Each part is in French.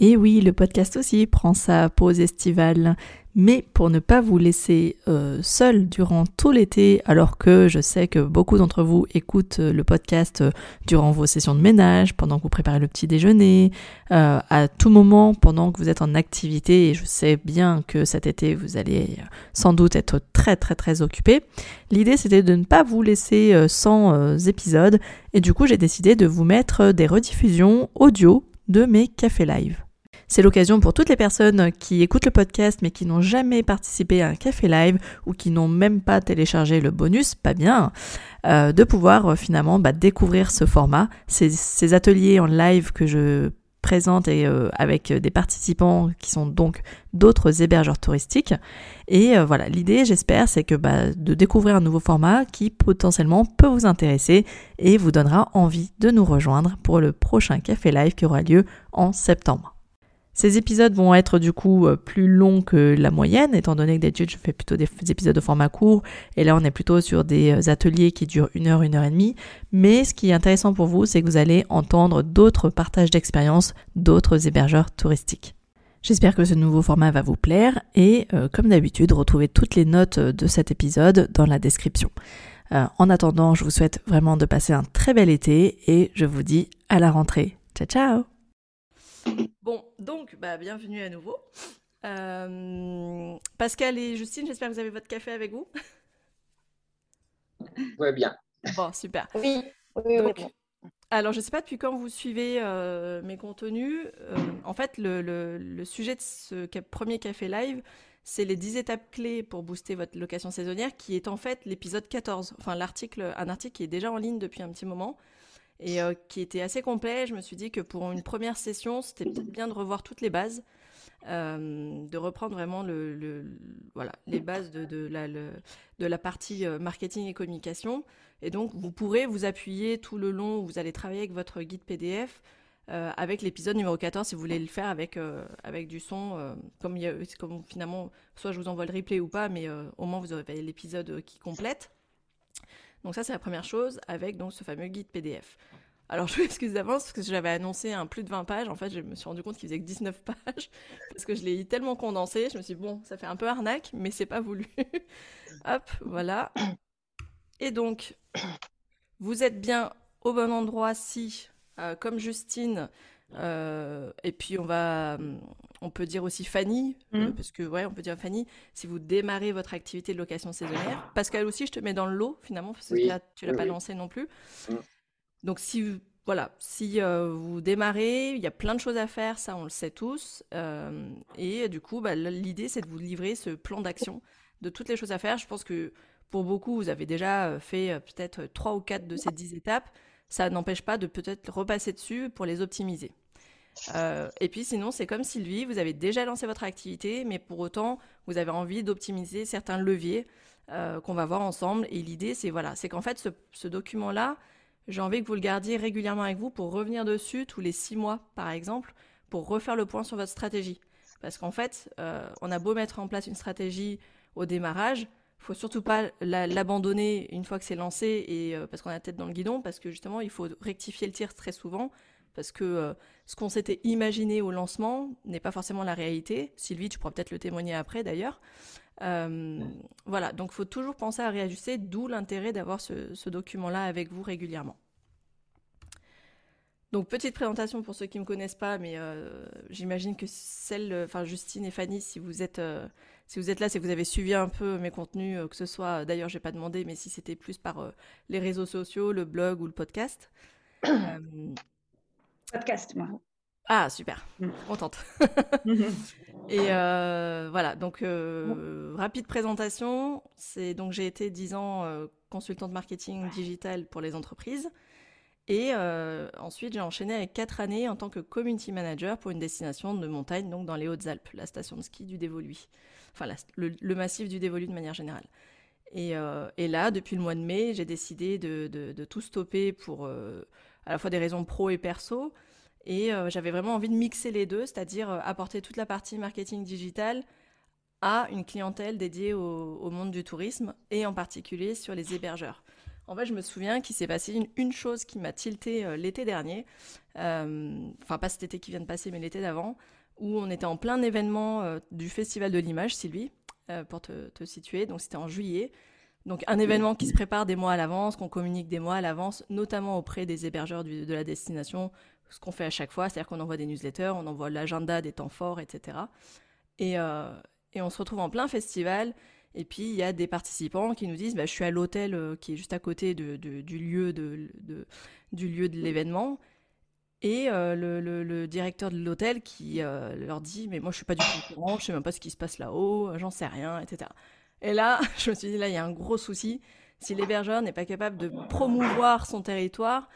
Et oui, le podcast aussi prend sa pause estivale. Mais pour ne pas vous laisser euh, seul durant tout l'été, alors que je sais que beaucoup d'entre vous écoutent euh, le podcast euh, durant vos sessions de ménage, pendant que vous préparez le petit déjeuner, à tout moment pendant que vous êtes en activité, et je sais bien que cet été vous allez sans doute être très très très occupé. L'idée c'était de ne pas vous laisser sans épisodes, et du coup j'ai décidé de vous mettre des rediffusions audio de mes cafés live. C'est l'occasion pour toutes les personnes qui écoutent le podcast mais qui n'ont jamais participé à un café live ou qui n'ont même pas téléchargé le bonus, pas bien, euh, de pouvoir euh, finalement bah, découvrir ce format, ces, ateliers en live que je présente euh, avec des participants qui sont donc d'autres hébergeurs touristiques. Et voilà, l'idée, j'espère, c'est que bah, de découvrir un nouveau format qui potentiellement peut vous intéresser et vous donnera envie de nous rejoindre pour le prochain café live qui aura lieu en septembre. Ces épisodes vont être du coup euh, plus longs que la moyenne, étant donné que d'habitude je fais plutôt des épisodes de format court, et là on est plutôt sur des euh, ateliers qui durent une heure, une heure et demie. Mais ce qui est intéressant pour vous, c'est que vous allez entendre d'autres partages d'expériences d'autres hébergeurs touristiques. J'espère que ce nouveau format va vous plaire et euh, comme d'habitude, retrouvez toutes les notes de cet épisode dans la description. en attendant, je vous souhaite vraiment de passer un très bel été et je vous dis à la rentrée. Ciao ciao Bon, donc, bah, bienvenue à nouveau. Euh, Pascal et Justine, j'espère que vous avez votre café avec vous. Oui, bien. Bon, super. Oui, oui, oui. Alors, je ne sais pas depuis quand vous suivez euh, mes contenus. Euh, en fait, le, sujet de ce premier café live, c'est les 10 étapes clés pour booster votre location saisonnière, qui est en fait l'épisode 14. Enfin, l'article, un article qui est déjà en ligne depuis un petit moment et euh, qui était assez complet. Je me suis dit que pour une première session, c'était peut-être bien de revoir toutes les bases, euh, de reprendre vraiment les bases de, la, partie euh, marketing et communication. Et donc, vous pourrez vous appuyer tout le long où vous allez travailler avec votre guide PDF. avec l'épisode numéro 14 si vous voulez le faire avec, avec du son comme finalement soit je vous envoie le replay ou pas mais au moins vous aurez l'épisode qui complète donc ça, c'est la première chose avec donc ce fameux guide PDF. Alors je m'excuse d'avance parce que j'avais annoncé un plus de 20 pages. En fait, je me suis rendu compte qu'il faisait que 19 pages parce que je l'ai tellement condensé. Je me suis dit, bon, ça fait un peu arnaque, mais c'est pas voulu. Hop, voilà. Et donc, vous êtes bien au bon endroit si, euh, comme Justine, euh, et puis on va, hum, on peut dire aussi Fanny, euh, mmh. parce que ouais, on peut dire Fanny, si vous démarrez votre activité de location saisonnière. Pascal aussi, je te mets dans le lot finalement, parce que là, tu l'as pas lancé non plus. Mmh. Donc si voilà, si euh, vous démarrez, il y a plein de choses à faire, ça on le sait tous. et du coup, bah, l'idée c'est de vous livrer ce plan d'action de toutes les choses à faire. Je pense que pour beaucoup, vous avez déjà fait peut-être trois ou quatre de ces dix étapes ça n'empêche pas de peut-être repasser dessus pour les optimiser. Euh, et puis sinon, c'est comme Sylvie, vous avez déjà lancé votre activité, mais pour autant, vous avez envie d'optimiser certains leviers euh, qu'on va voir ensemble. Et l'idée, c'est voilà, c'est qu'en fait, ce, document-là, j'ai envie que vous le gardiez régulièrement avec vous pour revenir dessus tous les six mois, par exemple, pour refaire le point sur votre stratégie. Parce qu'en fait, euh, on a beau mettre en place une stratégie au démarrage, faut surtout pas l'abandonner une fois que c'est lancé et euh, parce qu'on a la tête dans le guidon, parce que justement il faut rectifier le tir très souvent, parce que euh, ce qu'on s'était imaginé au lancement n'est pas forcément la réalité. Sylvie, tu pourras peut-être le témoigner après d'ailleurs. Euh, voilà, donc faut toujours penser à réajuster, d'où l'intérêt d'avoir ce, ce document-là avec vous régulièrement. Donc petite présentation pour ceux qui ne me connaissent pas, mais j'imagine que celle, enfin Justine et Fanny, si vous êtes si vous êtes là, c'est que vous avez suivi un peu mes contenus, euh, que ce soit, d'ailleurs, j'ai pas demandé, mais si c'était plus par euh, les réseaux sociaux, le blog ou le podcast. Euh, podcast, moi. Ah, super, mm. contente. Et voilà, donc rapide présentation. C'est donc j'ai été 10 ans consultante marketing digital pour les entreprises. Et ensuite, j'ai enchaîné avec 4 années en tant que community manager pour une destination de montagne, donc dans les Hautes-Alpes, la station de ski du Dévoluy enfin le, massif du dévolu de manière générale. Euh, et, là, depuis le mois de mai, j'ai décidé de, tout stopper pour euh, à la fois des raisons pro et perso. Et euh, j'avais vraiment envie de mixer les deux, c'est-à-dire apporter toute la partie marketing digital à une clientèle dédiée au, monde du tourisme et en particulier sur les hébergeurs. En fait, je me souviens qu'il s'est passé une, chose qui m'a tilté l'été dernier. Enfin, pas cet été qui vient de passer, mais l'été d'avant, où on était en plein événement du Festival de l'image, Sylvie, pour te, te situer. Donc, c'était en juillet. Donc un événement qui se prépare des mois à l'avance, qu'on communique des mois à l'avance, notamment auprès des hébergeurs de la destination, ce qu'on fait à chaque fois, c'est-à-dire qu'on envoie des newsletters, on envoie l'agenda des temps forts, etc. Euh, et, on se retrouve en plein festival, et puis il y a des participants qui nous disent bah, Je suis à l'hôtel euh, qui est juste à côté du lieu de, du lieu de l'événement. Et euh, le, directeur de l'hôtel qui leur dit Mais moi, je suis pas du tout au courant, je sais même pas ce qui se passe là-haut, j'en sais rien, etc. Et là, je me suis dit, là, il y a un gros souci. Si l'hébergeur n'est pas capable de promouvoir son territoire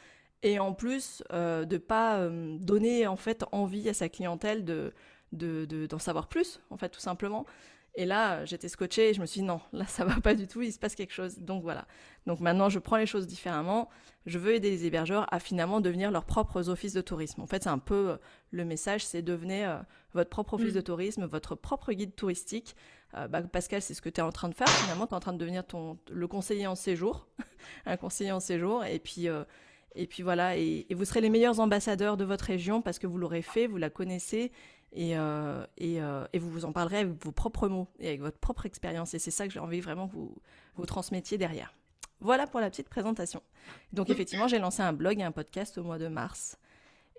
et en plus euh, de pas euh, donner en fait envie à sa clientèle de d'en savoir plus, en fait, tout simplement. Et là, j'étais scotchée et je me suis dit non, là, ça va pas du tout, il se passe quelque chose. Donc voilà. Donc maintenant, je prends les choses différemment. Je veux aider les hébergeurs à finalement devenir leurs propres offices de tourisme. En fait, c'est un peu euh, le message, c'est devenez votre propre office mm. de tourisme, votre propre guide touristique euh, bah, Pascal, c'est ce que tu es en train de faire. Finalement, tu es en train de devenir ton, le conseiller en séjour, un conseiller en séjour. Et puis, euh, et puis voilà, et, vous serez les meilleurs ambassadeurs de votre région parce que vous l'aurez fait, vous la connaissez. Et, euh, et, et, vous vous en parlerez avec vos propres mots et avec votre propre expérience. Et c'est ça que j'ai envie vraiment que vous, vous transmettiez derrière. Voilà pour la petite présentation. Donc effectivement, j'ai lancé un blog et un podcast au mois de mars.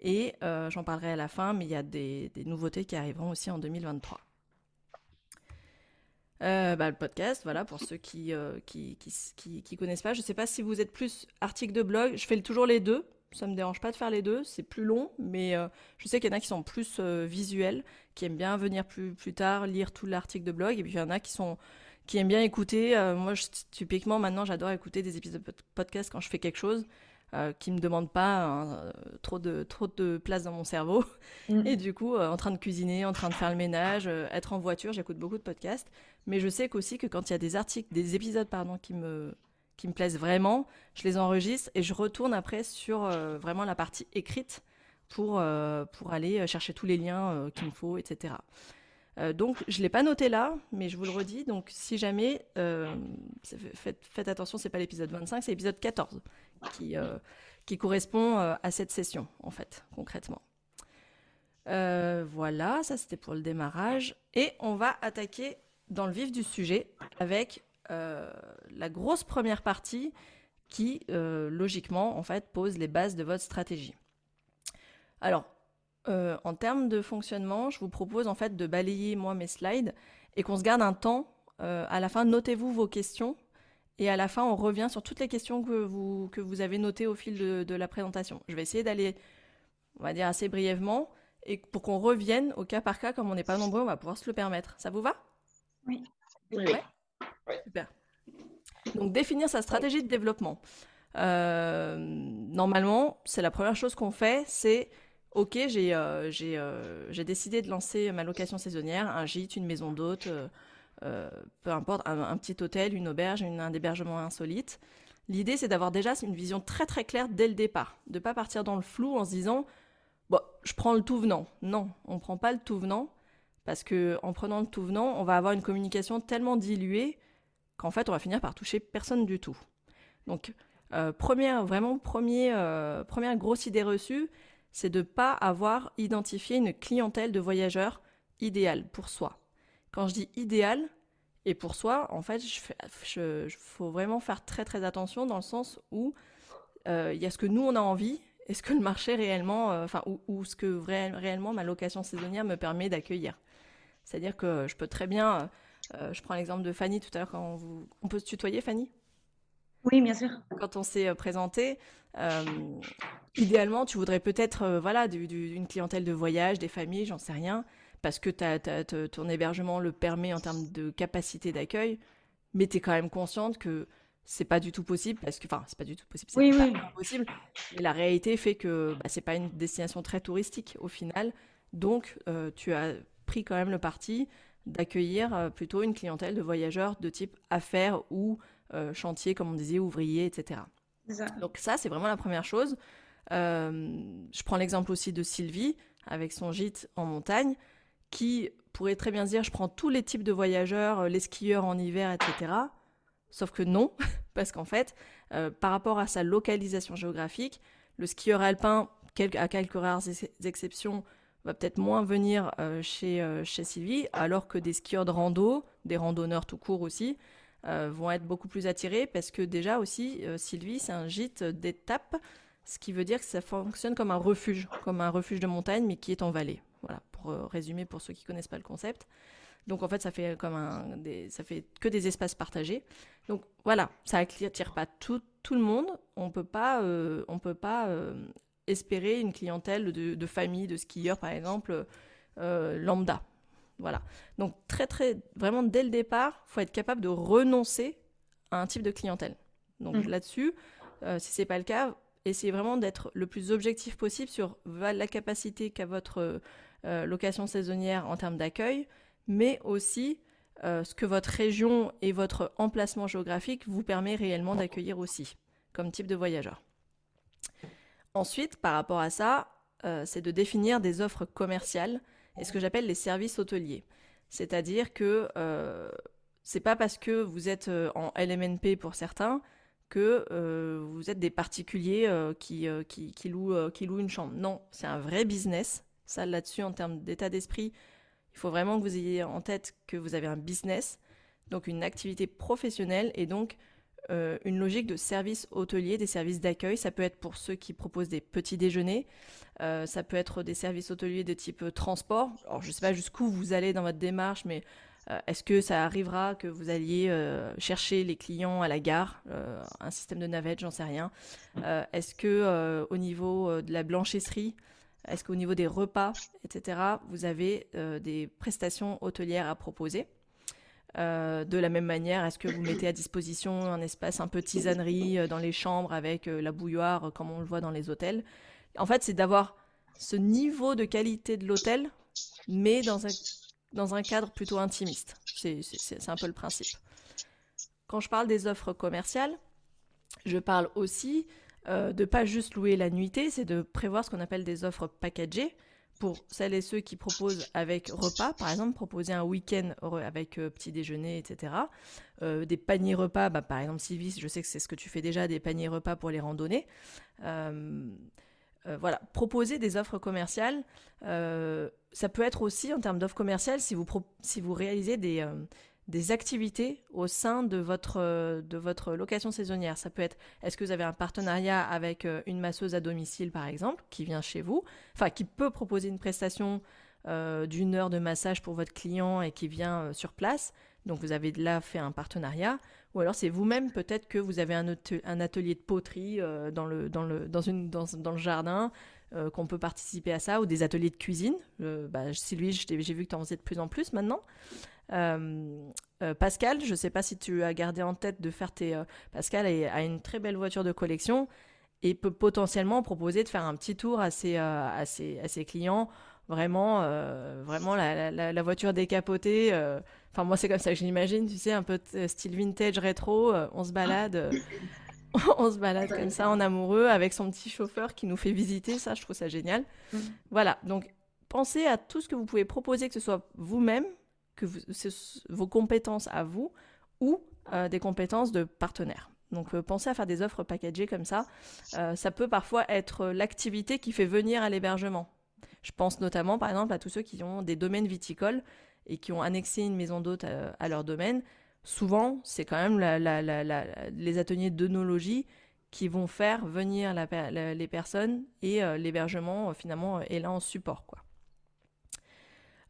Et j'en parlerai à la fin, mais il y a des, nouveautés qui arriveront aussi en 2023. Euh, bah, le podcast, voilà, pour ceux qui, euh, qui, qui, connaissent pas. Je sais pas si vous êtes plus article de blog. Je fais toujours les deux. Ça me dérange pas de faire les deux. C'est plus long, mais euh, je sais qu'il y en a qui sont plus visuels, qui aiment bien venir plus, plus tard, lire tout l'article de blog. Et puis il y en a qui sont qui aiment bien écouter. moi, typiquement, maintenant, j'adore écouter des épisodes de podcast quand je fais quelque chose. Euh, qui me demande pas hein, trop, de, trop de place dans mon cerveau. Mm. Et du coup, euh, en train de cuisiner, en train de faire le ménage, euh, être en voiture, j'écoute beaucoup de podcasts. Mais je sais qu'aussi que quand il y a des articles, des épisodes pardon, qui me qui me plaisent vraiment, je les enregistre et je retourne après sur vraiment la partie écrite pour, pour aller chercher tous les liens qu'il me faut, etc. donc, je ne l'ai pas noté là, mais je vous le redis. Donc, si jamais, faites, attention, c'est pas l'épisode 25, c'est l'épisode 14 qui, euh, qui correspond euh, à cette session, en fait, concrètement. Euh, voilà, ça c'était pour le démarrage. Et on va attaquer dans le vif du sujet avec la grosse première partie qui, logiquement, en fait, pose les bases de votre stratégie. Alors, en termes de fonctionnement, je vous propose en fait de balayer moi mes slides et qu'on se garde un temps. à la fin, notez-vous vos questions et à la fin, on revient sur toutes les questions que vous, que vous avez notées au fil de, la présentation. Je vais essayer d'aller, on va dire, assez brièvement. Et pour qu'on revienne au cas par cas, comme on n'est pas nombreux, on va pouvoir se le permettre. Ça vous va? Oui. Super. Donc, définir sa stratégie de développement. Euh, normalement, c'est la première chose qu'on fait, c'est OK, j'ai euh, euh, décidé de lancer ma location saisonnière, un gîte, une maison d'hôte, peu importe, un, petit hôtel, une auberge, un hébergement insolite. L'idée, c'est d'avoir déjà une vision très très claire dès le départ, de pas partir dans le flou en se disant bon, je prends le tout venant. Non, on prend pas le tout venant parce que en prenant le tout venant, on va avoir une communication tellement diluée qu'en fait, on va finir par toucher personne du tout. Donc, euh, première, vraiment euh, première grosse idée reçue, c'est de ne pas avoir identifié une clientèle de voyageurs idéale pour soi. Quand je dis idéal, et pour soi, en fait, il faut vraiment faire très très attention dans le sens où euh, il y a ce que nous on a envie et ce que le marché réellement, enfin, ou, ce que réellement ma location saisonnière me permet d'accueillir. C'est-à-dire que je peux très bien, je prends l'exemple de Fanny tout à l'heure, vous, on peut se tutoyer, Fanny? Oui, bien sûr. Quand on s'est présenté, idéalement, tu voudrais peut-être, voilà, une clientèle de voyage, des familles, j'en sais rien parce que ton hébergement le permet en termes de capacité d'accueil, mais tu es quand même consciente que c'est pas du tout possible parce que enfin c'est pas du tout possible c'est oui, pas oui. impossible mais la réalité fait que bah, c'est pas une destination très touristique au final donc euh, tu as pris quand même le parti d'accueillir euh, plutôt une clientèle de voyageurs de type affaires ou euh, chantier comme on disait ouvriers etc donc ça c'est vraiment la première chose je prends l'exemple aussi de Sylvie avec son gîte en montagne qui pourrait très bien dire je prends tous les types de voyageurs, euh, les skieurs en hiver, etc. Sauf que non, parce qu'en fait, par rapport à sa localisation géographique. Le skieur alpin, à quelques rares exceptions, va peut-être moins venir chez, chez Sylvie, alors que des skieurs de rando, des randonneurs tout court aussi, vont être beaucoup plus attirés parce que déjà aussi, Sylvie, c'est un gîte d'étape, ce qui veut dire que ça fonctionne comme un refuge, comme un refuge de montagne, mais qui est en vallée. Voilà, pour résumer pour ceux qui connaissent pas le concept. Donc en fait, ça fait comme un, ça fait que des espaces partagés. Donc voilà, ça attire pas tout, le monde. On peut pas, euh, on peut pas euh, espérer une clientèle de, de, famille, de skieurs par exemple, euh, lambda. Voilà. Donc très très, vraiment dès le départ, faut être capable de renoncer à un type de clientèle. Donc mmh. là-dessus, si c'est pas le cas, essayez vraiment d'être le plus objectif possible sur la capacité qu'a votre location saisonnière en termes d'accueil, mais aussi euh, ce que votre région et votre emplacement géographique vous permet réellement d'accueillir aussi, comme type de voyageur. Ensuite, par rapport à ça, euh, c'est de définir des offres commerciales et ce que j'appelle les services hôteliers. C'est-à-dire que euh, c'est pas parce que vous êtes euh, en LMNP pour certains que vous êtes des particuliers qui, louent, qui louent une chambre. Non, c'est un vrai business. Ça, là-dessus, en termes d'état d'esprit, il faut vraiment que vous ayez en tête que vous avez un business, donc une activité professionnelle et donc euh, une logique de service hôtelier, des services d'accueil. Ça peut être pour ceux qui proposent des petits déjeuners, euh, ça peut être des services hôteliers de type euh, transport. Alors je ne sais pas jusqu'où vous allez dans votre démarche, mais est-ce que ça arrivera que vous alliez chercher les clients à la gare, un système de navette, j'en sais rien. Est-ce que au niveau de la blanchisserie, est-ce qu'au niveau des repas, etc., vous avez euh, des prestations hôtelières à proposer? Euh, de la même manière, est-ce que vous mettez à disposition un espace un peu tisanerie euh, dans les chambres avec la bouilloire comme on le voit dans les hôtels? En fait, c'est d'avoir ce niveau de qualité de l'hôtel, mais dans un, dans un cadre plutôt intimiste. C'est un peu le principe. Quand je parle des offres commerciales, je parle aussi euh, de pas juste louer la nuitée, c'est de prévoir ce qu'on appelle des offres packagées pour celles et ceux qui proposent avec repas, par exemple, proposer un week-end avec euh, petit déjeuner, etc. Euh, des paniers repas, bah, par exemple, Sylvie, je sais que c'est ce que tu fais déjà, des paniers repas pour les randonnées. voilà, proposer des offres commerciales. ça peut être aussi en termes d'offres commerciales si vous, si vous réalisez des, des activités au sein de votre, de votre location saisonnière. Ça peut être, est-ce que vous avez un partenariat avec euh, une masseuse à domicile, par exemple, qui vient chez vous, enfin, qui peut proposer une prestation euh, d'une heure de massage pour votre client et qui vient euh, sur place. Donc, vous avez là fait un partenariat. Ou alors, c'est vous-même, peut-être que vous avez un, un atelier de poterie dans, le, dans, le, dans, une, dans, dans le jardin, qu'on peut participer à ça, ou des ateliers de cuisine. bah, Sylvie, j'ai vu que tu en faisais de plus en plus maintenant. Euh, euh, Pascal, je ne sais pas si tu as gardé en tête de faire tes... Euh, Pascal a, une très belle voiture de collection et peut potentiellement proposer de faire un petit tour à ses, à ses, clients. Vraiment, vraiment la, voiture décapotée. Enfin, moi, c'est comme ça que je l'imagine, tu sais, un peu style vintage rétro. on se balade. on se balade comme ça en amoureux avec son petit chauffeur qui nous fait visiter. Ça, je trouve ça génial. Mm. Voilà, donc pensez à tout ce que vous pouvez proposer, que ce soit vous-même, que vos compétences à vous ou euh, des compétences de partenaires. Donc euh, pensez à faire des offres packagées comme ça. Euh, ça peut parfois être l'activité qui fait venir à l'hébergement. Je pense notamment par exemple à tous ceux qui ont des domaines viticoles et qui ont annexé une maison d'hôte à, leur domaine. Souvent, c'est quand même les ateliers d'œnologie qui vont faire venir les personnes et l'hébergement finalement est là en support. Quoi.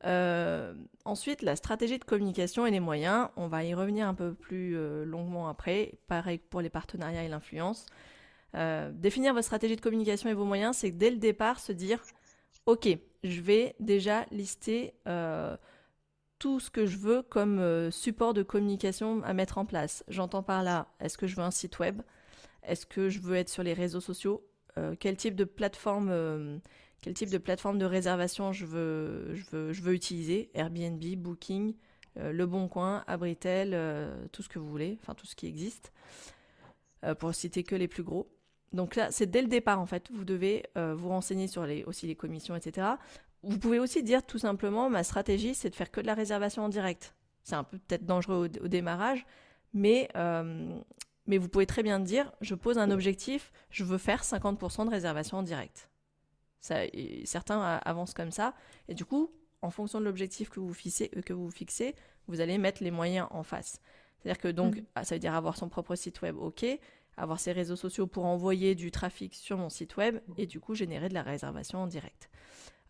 Euh, ensuite, la stratégie de communication et les moyens, on va y revenir un peu plus euh, longuement après, pareil pour les partenariats et l'influence. Euh, définir votre stratégie de communication et vos moyens, c'est dès le départ se dire, ok, je vais déjà lister tout ce que je veux comme support de communication à mettre en place. J'entends par là, est-ce que je veux un site web? Est-ce que je veux être sur les réseaux sociaux? Quel type de plateforme quel type de plateforme de réservation je veux, utiliser, Airbnb, Booking, euh, Le Bon Coin, Abritel, euh, tout ce que vous voulez, enfin tout ce qui existe, euh, pour citer que les plus gros. Donc là, c'est dès le départ en fait, vous devez vous renseigner sur les, aussi les commissions, etc. Vous pouvez aussi dire tout simplement, ma stratégie, c'est de faire que de la réservation en direct. C'est un peu peut-être dangereux au, démarrage, mais mais vous pouvez très bien dire, je pose un objectif, je veux faire 50% de réservation en direct. Ça, certains avancent comme ça, et du coup, en fonction de l'objectif que vous fixez, euh, que vous fixez, vous allez mettre les moyens en face. C'est-à-dire que donc, mm. ah, ça veut dire avoir son propre site web, ok, avoir ses réseaux sociaux pour envoyer du trafic sur mon site web et du coup générer de la réservation en direct.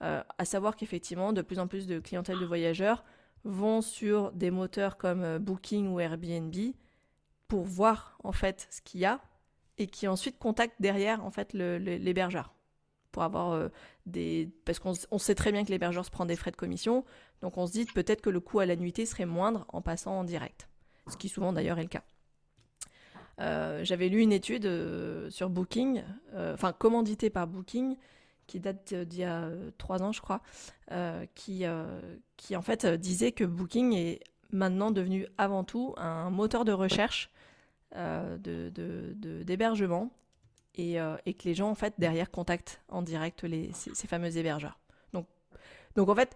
Euh, à savoir qu'effectivement, de plus en plus de clientèle de voyageurs vont sur des moteurs comme euh, Booking ou Airbnb pour voir en fait ce qu'il y a et qui ensuite contactent derrière en fait l'hébergeur pour avoir euh, des parce qu'on sait très bien que l'hébergeur se prend des frais de commission. Donc on se dit peut-être que le coût à la nuitée serait moindre en passant en direct. Ce qui souvent d'ailleurs est le cas. Euh, j'avais lu une étude euh, sur Booking, enfin commanditée par Booking, qui date d'il y a trois ans, je crois, qui, en fait disait que Booking est maintenant devenu avant tout un moteur de recherche d'hébergement de, et, et, que les gens en fait derrière contactent en direct ces fameux hébergeurs. Donc, donc en fait,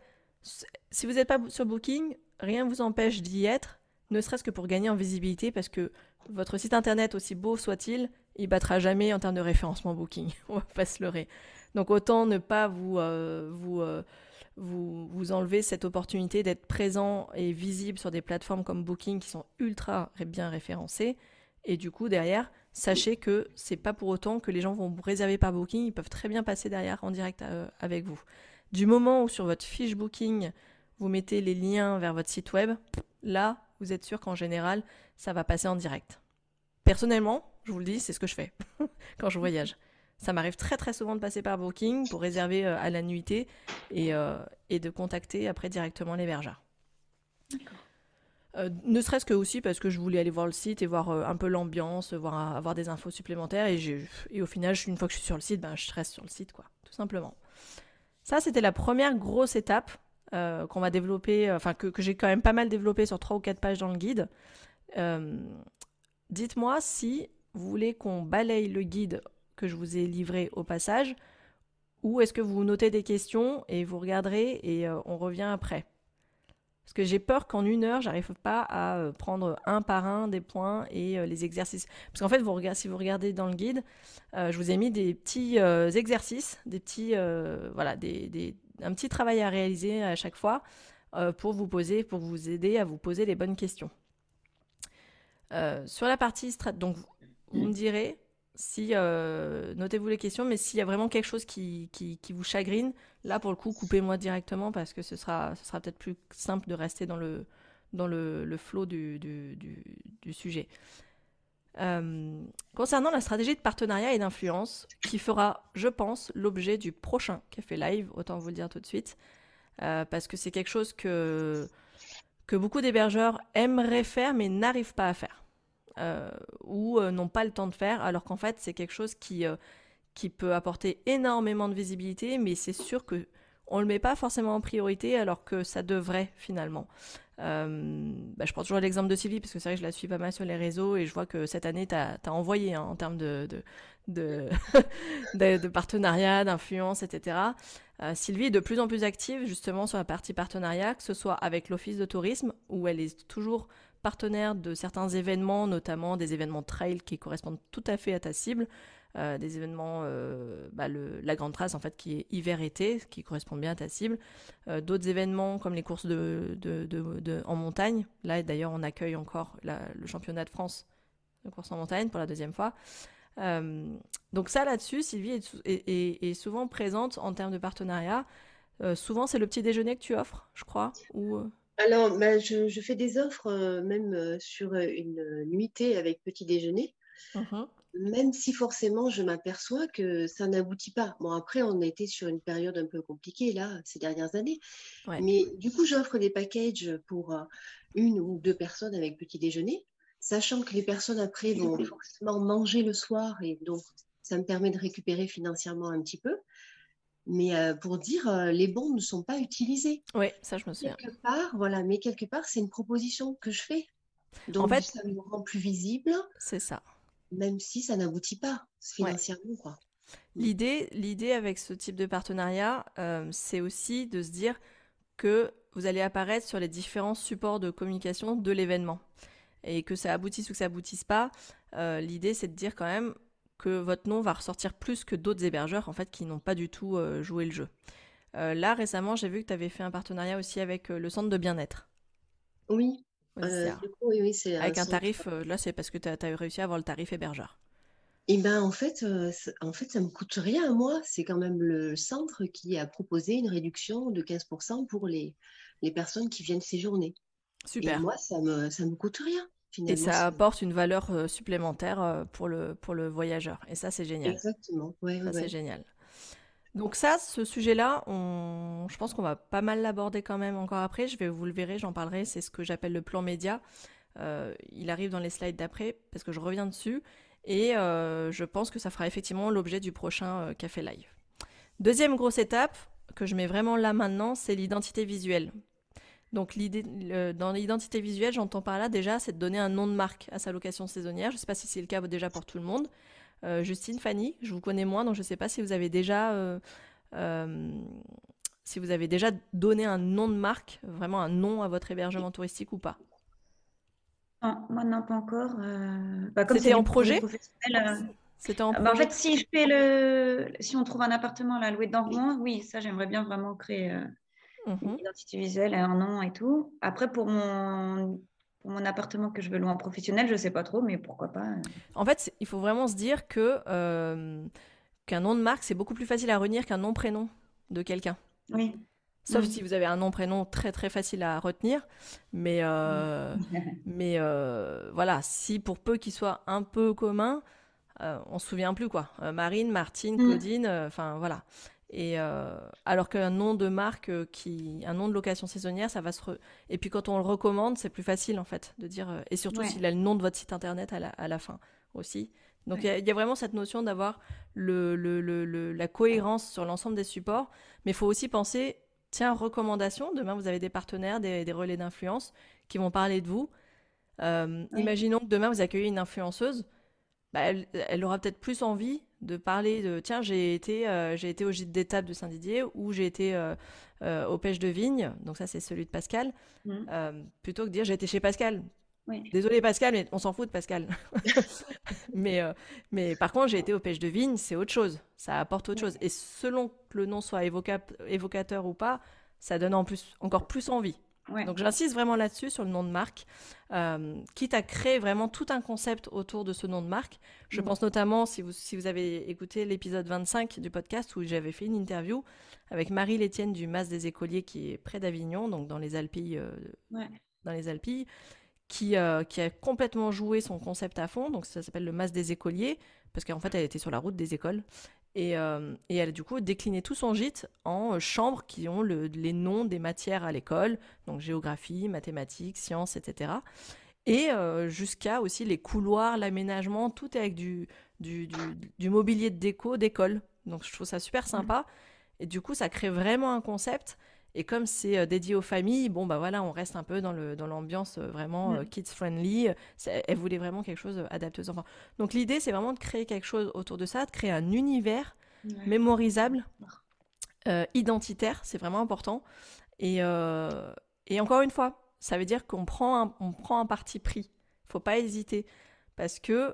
si vous n'êtes pas sur Booking, rien ne vous empêche d'y être, ne serait-ce que pour gagner en visibilité, parce que votre site internet, aussi beau soit-il, il battra jamais en termes de référencement Booking. On va pas se leurrer. Donc autant ne pas vous, euh, vous, euh, vous, vous, enlever cette opportunité d'être présent et visible sur des plateformes comme Booking qui sont ultra bien référencées. Et du coup, derrière, sachez que c'est pas pour autant que les gens vont vous réserver par Booking. Ils peuvent très bien passer derrière en direct euh, avec vous. Du moment où sur votre fiche Booking, vous mettez les liens vers votre site web, là, vous êtes sûr qu'en général, ça va passer en direct. Personnellement, je vous le dis, c'est ce que je fais quand je voyage. Ça m'arrive très très souvent de passer par Booking pour réserver euh, à la nuitée et, euh, et, de contacter après directement l'hébergeur. Euh, ne serait-ce que aussi parce que je voulais aller voir le site et voir un peu l'ambiance, voir avoir des infos supplémentaires et, au final, une fois que je suis sur le site, ben, je reste sur le site, quoi, tout simplement. Ça, c'était la première grosse étape euh, qu'on va développer, enfin que, j'ai quand même pas mal développé sur trois ou quatre pages dans le guide. Euh, dites-moi si vous voulez qu'on balaye le guide que je vous ai livré au passage, ou est-ce que vous notez des questions et vous regarderez et euh, on revient après? Parce que j'ai peur qu'en une heure, j'arrive pas à prendre un par un des points et les exercices. Parce qu'en fait, si vous regardez dans le guide, je vous ai mis des petits exercices, des petits, voilà, un petit travail à réaliser à chaque fois euh, pour vous poser, pour vous aider à vous poser les bonnes questions. Euh, sur la partie strat, donc vous me direz si euh, notez-vous les questions, mais s'il y a vraiment quelque chose qui, vous chagrine, là pour le coup, coupez-moi directement parce que ce sera, peut-être plus simple de rester dans le, dans le, le flot du, sujet. Euh, concernant la stratégie de partenariat et d'influence, qui fera, je pense, l'objet du prochain Café Live, autant vous le dire tout de suite, euh, parce que c'est quelque chose que, que beaucoup d'hébergeurs aimeraient faire mais n'arrivent pas à faire, ou n'ont pas le temps de faire, alors qu'en fait c'est quelque chose qui, qui peut apporter énormément de visibilité, mais c'est sûr que on le met pas forcément en priorité alors que ça devrait finalement. Euh, bah, je prends toujours l'exemple de Sylvie parce que c'est vrai que je la suis pas mal sur les réseaux et je vois que cette année, tu as, envoyé hein, en termes de, de, de, partenariat, d'influence, etc. Euh, Sylvie est de plus en plus active justement sur la partie partenariat, que ce soit avec l'Office de tourisme où elle est toujours partenaire de certains événements, notamment des événements trail qui correspondent tout à fait à ta cible, euh, des événements, euh, bah, la Grande Trace en fait qui est hiver-été, qui correspond bien à ta cible. Euh, d'autres événements comme les courses en montagne. Là d'ailleurs on accueille encore le championnat de France de course en montagne pour la deuxième fois. donc ça là-dessus, Sylvie est, souvent présente en termes de partenariat. souvent c'est le petit déjeuner que tu offres, je crois. Ou... Alors, bah, je, fais des offres même sur une nuitée avec petit déjeuner. Mmh même si forcément je m'aperçois que ça n'aboutit pas. Bon, après, on a été sur une période un peu compliquée, là, ces dernières années. Mais du coup, j'offre des packages pour euh, une ou deux personnes avec petit déjeuner, sachant que les personnes après vont forcément manger le soir et donc ça me permet de récupérer financièrement un petit peu. Mais euh, pour dire, euh, les bons ne sont pas utilisés. Oui, ça, je me souviens. Quelque part, voilà, mais quelque part, c'est une proposition que je fais. Donc, en fait, ça me rend plus visible. C'est ça même si ça n'aboutit pas financièrement. Quoi. L'idée, l'idée avec ce type de partenariat, euh, c'est aussi de se dire que vous allez apparaître sur les différents supports de communication de l'événement. et que ça aboutisse ou que ça aboutisse pas, l'idée c'est de dire quand même que votre nom va ressortir plus que d'autres hébergeurs en fait qui n'ont pas du tout joué le jeu. là récemment, j'ai vu que tu avais fait un partenariat aussi avec le centre de bien-être. Oui. oui, c'est avec un tarif, là c'est parce que tu as, réussi à avoir le tarif hébergeur. Eh ben, en fait, en fait, ça me coûte rien à moi. C'est quand même le centre qui a proposé une réduction de 15% pour les, les personnes qui viennent séjourner. Super. Et moi, ça me, ça me coûte rien. Et ça apporte une valeur supplémentaire pour le, pour le voyageur. Et ça, c'est génial. Exactement. Ouais, ça, c'est génial. Donc ça, ce sujet-là, on... je pense qu'on va pas mal l'aborder quand même encore après. Je vais vous le verrez, j'en parlerai. C'est ce que j'appelle le plan média. il arrive dans les slides d'après parce que je reviens dessus. Et euh, je pense que ça fera effectivement l'objet du prochain euh, Café Live. Deuxième grosse étape que je mets vraiment là maintenant, c'est l'identité visuelle. Donc l'idée, dans l'identité visuelle, j'entends par là déjà, c'est de donner un nom de marque à sa location saisonnière. Je ne sais pas si c'est le cas déjà pour tout le monde. Euh, Justine, Fanny, je vous connais moins, donc je ne sais pas si vous avez déjà, si vous avez déjà donné un nom de marque, vraiment un nom à votre hébergement touristique ou pas. Non, moi non, pas encore. Euh, bah, C'était en projet euh, C'était en bah, en fait, si je fais le, si on trouve un appartement à louer dans Rouen, oui, ça j'aimerais bien vraiment créer euh, une mhm. identité visuelle, un nom et tout. Après, pour mon, pour mon appartement que je veux louer en professionnel, je sais pas trop, mais pourquoi pas. En fait, il faut vraiment se dire que qu'un nom de marque, c'est beaucoup plus facile à retenir qu'un nom prénom de quelqu'un. Oui. Sauf mm. si vous avez un nom, prénom très très facile à retenir. Mais, euh, mais euh, voilà, si pour peu qu'il soit un peu commun, euh, on se souvient plus quoi. Marine, Martine, mm. Claudine, enfin voilà. Et alors qu'un nom de marque, qui, un nom de location saisonnière, ça va se. Et puis quand on le recommande, c'est plus facile en fait de dire. et surtout s'il a le nom de votre site internet à la, à la fin aussi. Donc il y, a vraiment cette notion d'avoir le, le, le, la cohérence sur l'ensemble des supports. Mais il faut aussi penser tiens, recommandation, demain vous avez des partenaires, des, relais d'influence qui vont parler de vous. Euh, imaginons que demain vous accueillez une influenceuse, bah, elle, aura peut-être plus envie de parler de tiens, j'ai été, euh, j'ai été au gîte d'étape de Saint-Didier ou j'ai été euh, aux pêches de vigne, donc ça c'est celui de Pascal, mmh. plutôt que de dire j'ai été chez Pascal. Désolé Pascal, mais on s'en fout de Pascal. mais, euh, mais par contre, j'ai été aux pêches de vigne, c'est autre chose. Ça apporte autre chose. Et selon que le nom soit évocateur ou pas, ça donne en plus, encore plus envie. Donc j'insiste vraiment là-dessus, sur le nom de marque, euh, quitte à créer vraiment tout un concept autour de ce nom de marque. Je pense notamment, si vous, si vous avez écouté l'épisode 25 du podcast où j'avais fait une interview avec Marie Létienne du Mas des Écoliers qui est près d'Avignon, donc dans les Alpilles. Euh, dans les Alpilles, qui, euh, qui, a complètement joué son concept à fond. Donc ça s'appelle le Mas des écoliers, parce qu'en fait elle était sur la route des écoles. Et, euh, et elle a du coup décliné tout son gîte en euh, chambres qui ont le, les noms des matières à l'école, donc géographie, mathématiques, sciences, etc. Et jusqu'à aussi les couloirs, l'aménagement, tout est avec du, du, du, mobilier de déco d'école. Donc je trouve ça super sympa. Et du coup, ça crée vraiment un concept et comme c'est euh, dédié aux familles, bon, bah voilà, on reste un peu dans l'ambiance dans euh, vraiment euh, kids-friendly. Elle voulait vraiment quelque chose adapté aux enfants. Donc l'idée, c'est vraiment de créer quelque chose autour de ça, de créer un univers mémorisable, identitaire, c'est vraiment important. Et, et encore une fois, ça veut dire qu'on prend un, on prend un parti pris. faut pas hésiter. Parce que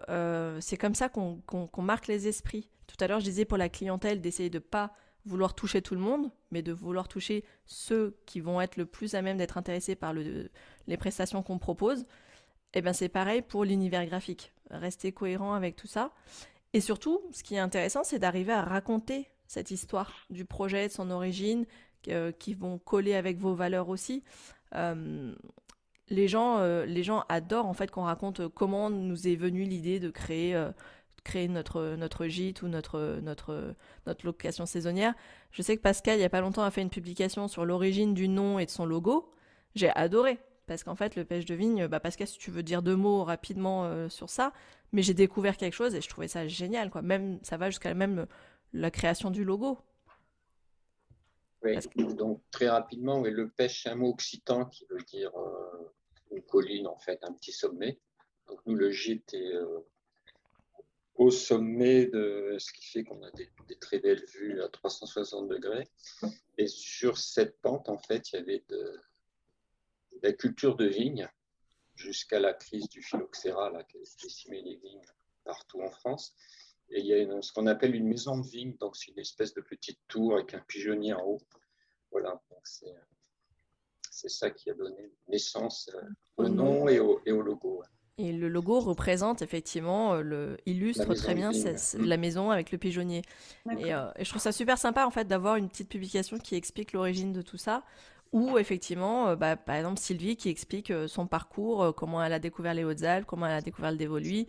c'est comme ça qu'on marque les esprits. Tout à l'heure, je disais pour la clientèle d'essayer de pas vouloir toucher tout le monde, mais de vouloir toucher ceux qui vont être le plus à même d'être intéressés par le, les prestations qu'on propose, et eh bien c'est pareil pour l'univers graphique. Rester cohérent avec tout ça. Et surtout, ce qui est intéressant, c'est d'arriver à raconter cette histoire du projet, de son origine, euh, qui vont coller avec vos valeurs aussi. Euh, les, gens, euh, les gens adorent en fait qu'on raconte comment nous est venue l'idée de créer créer notre, notre gîte ou notre, notre, notre location saisonnière. Je sais que Pascal, il n'y a pas longtemps, a fait une publication sur l'origine du nom et de son logo. J'ai adoré. Parce qu'en fait, le pêche de vigne, bah Pascal, si tu veux dire deux mots rapidement euh, sur ça, mais j'ai découvert quelque chose et je trouvais ça génial. Quoi. Même, ça va jusqu'à même la création du logo. Oui, donc très rapidement, le pêche, c'est un mot occitan qui veut dire euh, une colline, en fait, un petit sommet. Donc nous, le gîte est euh, au sommet de ce qui fait qu'on a des, très belles vues à 360 degrés. Et sur cette pente, en fait, il y avait de, la culture de vigne. jusqu'à la crise du phylloxéra là, qui a décimé les vignes partout en France. Et il y a ce qu'on appelle une maison de vigne, donc c'est une espèce de petite tour avec un pigeonnier en haut. Voilà, c'est ça qui a donné naissance euh, au, nom et au, et au logo. Et le logo représente effectivement, euh, le, illustre très bien la maison avec le pigeonnier. Euh, et, je trouve ça super sympa en fait d'avoir une petite publication qui explique l'origine de tout ça. Ou effectivement, euh, bah, par exemple Sylvie qui explique son parcours, comment elle a découvert les Hautes-Alpes, comment elle a découvert le dévoluy,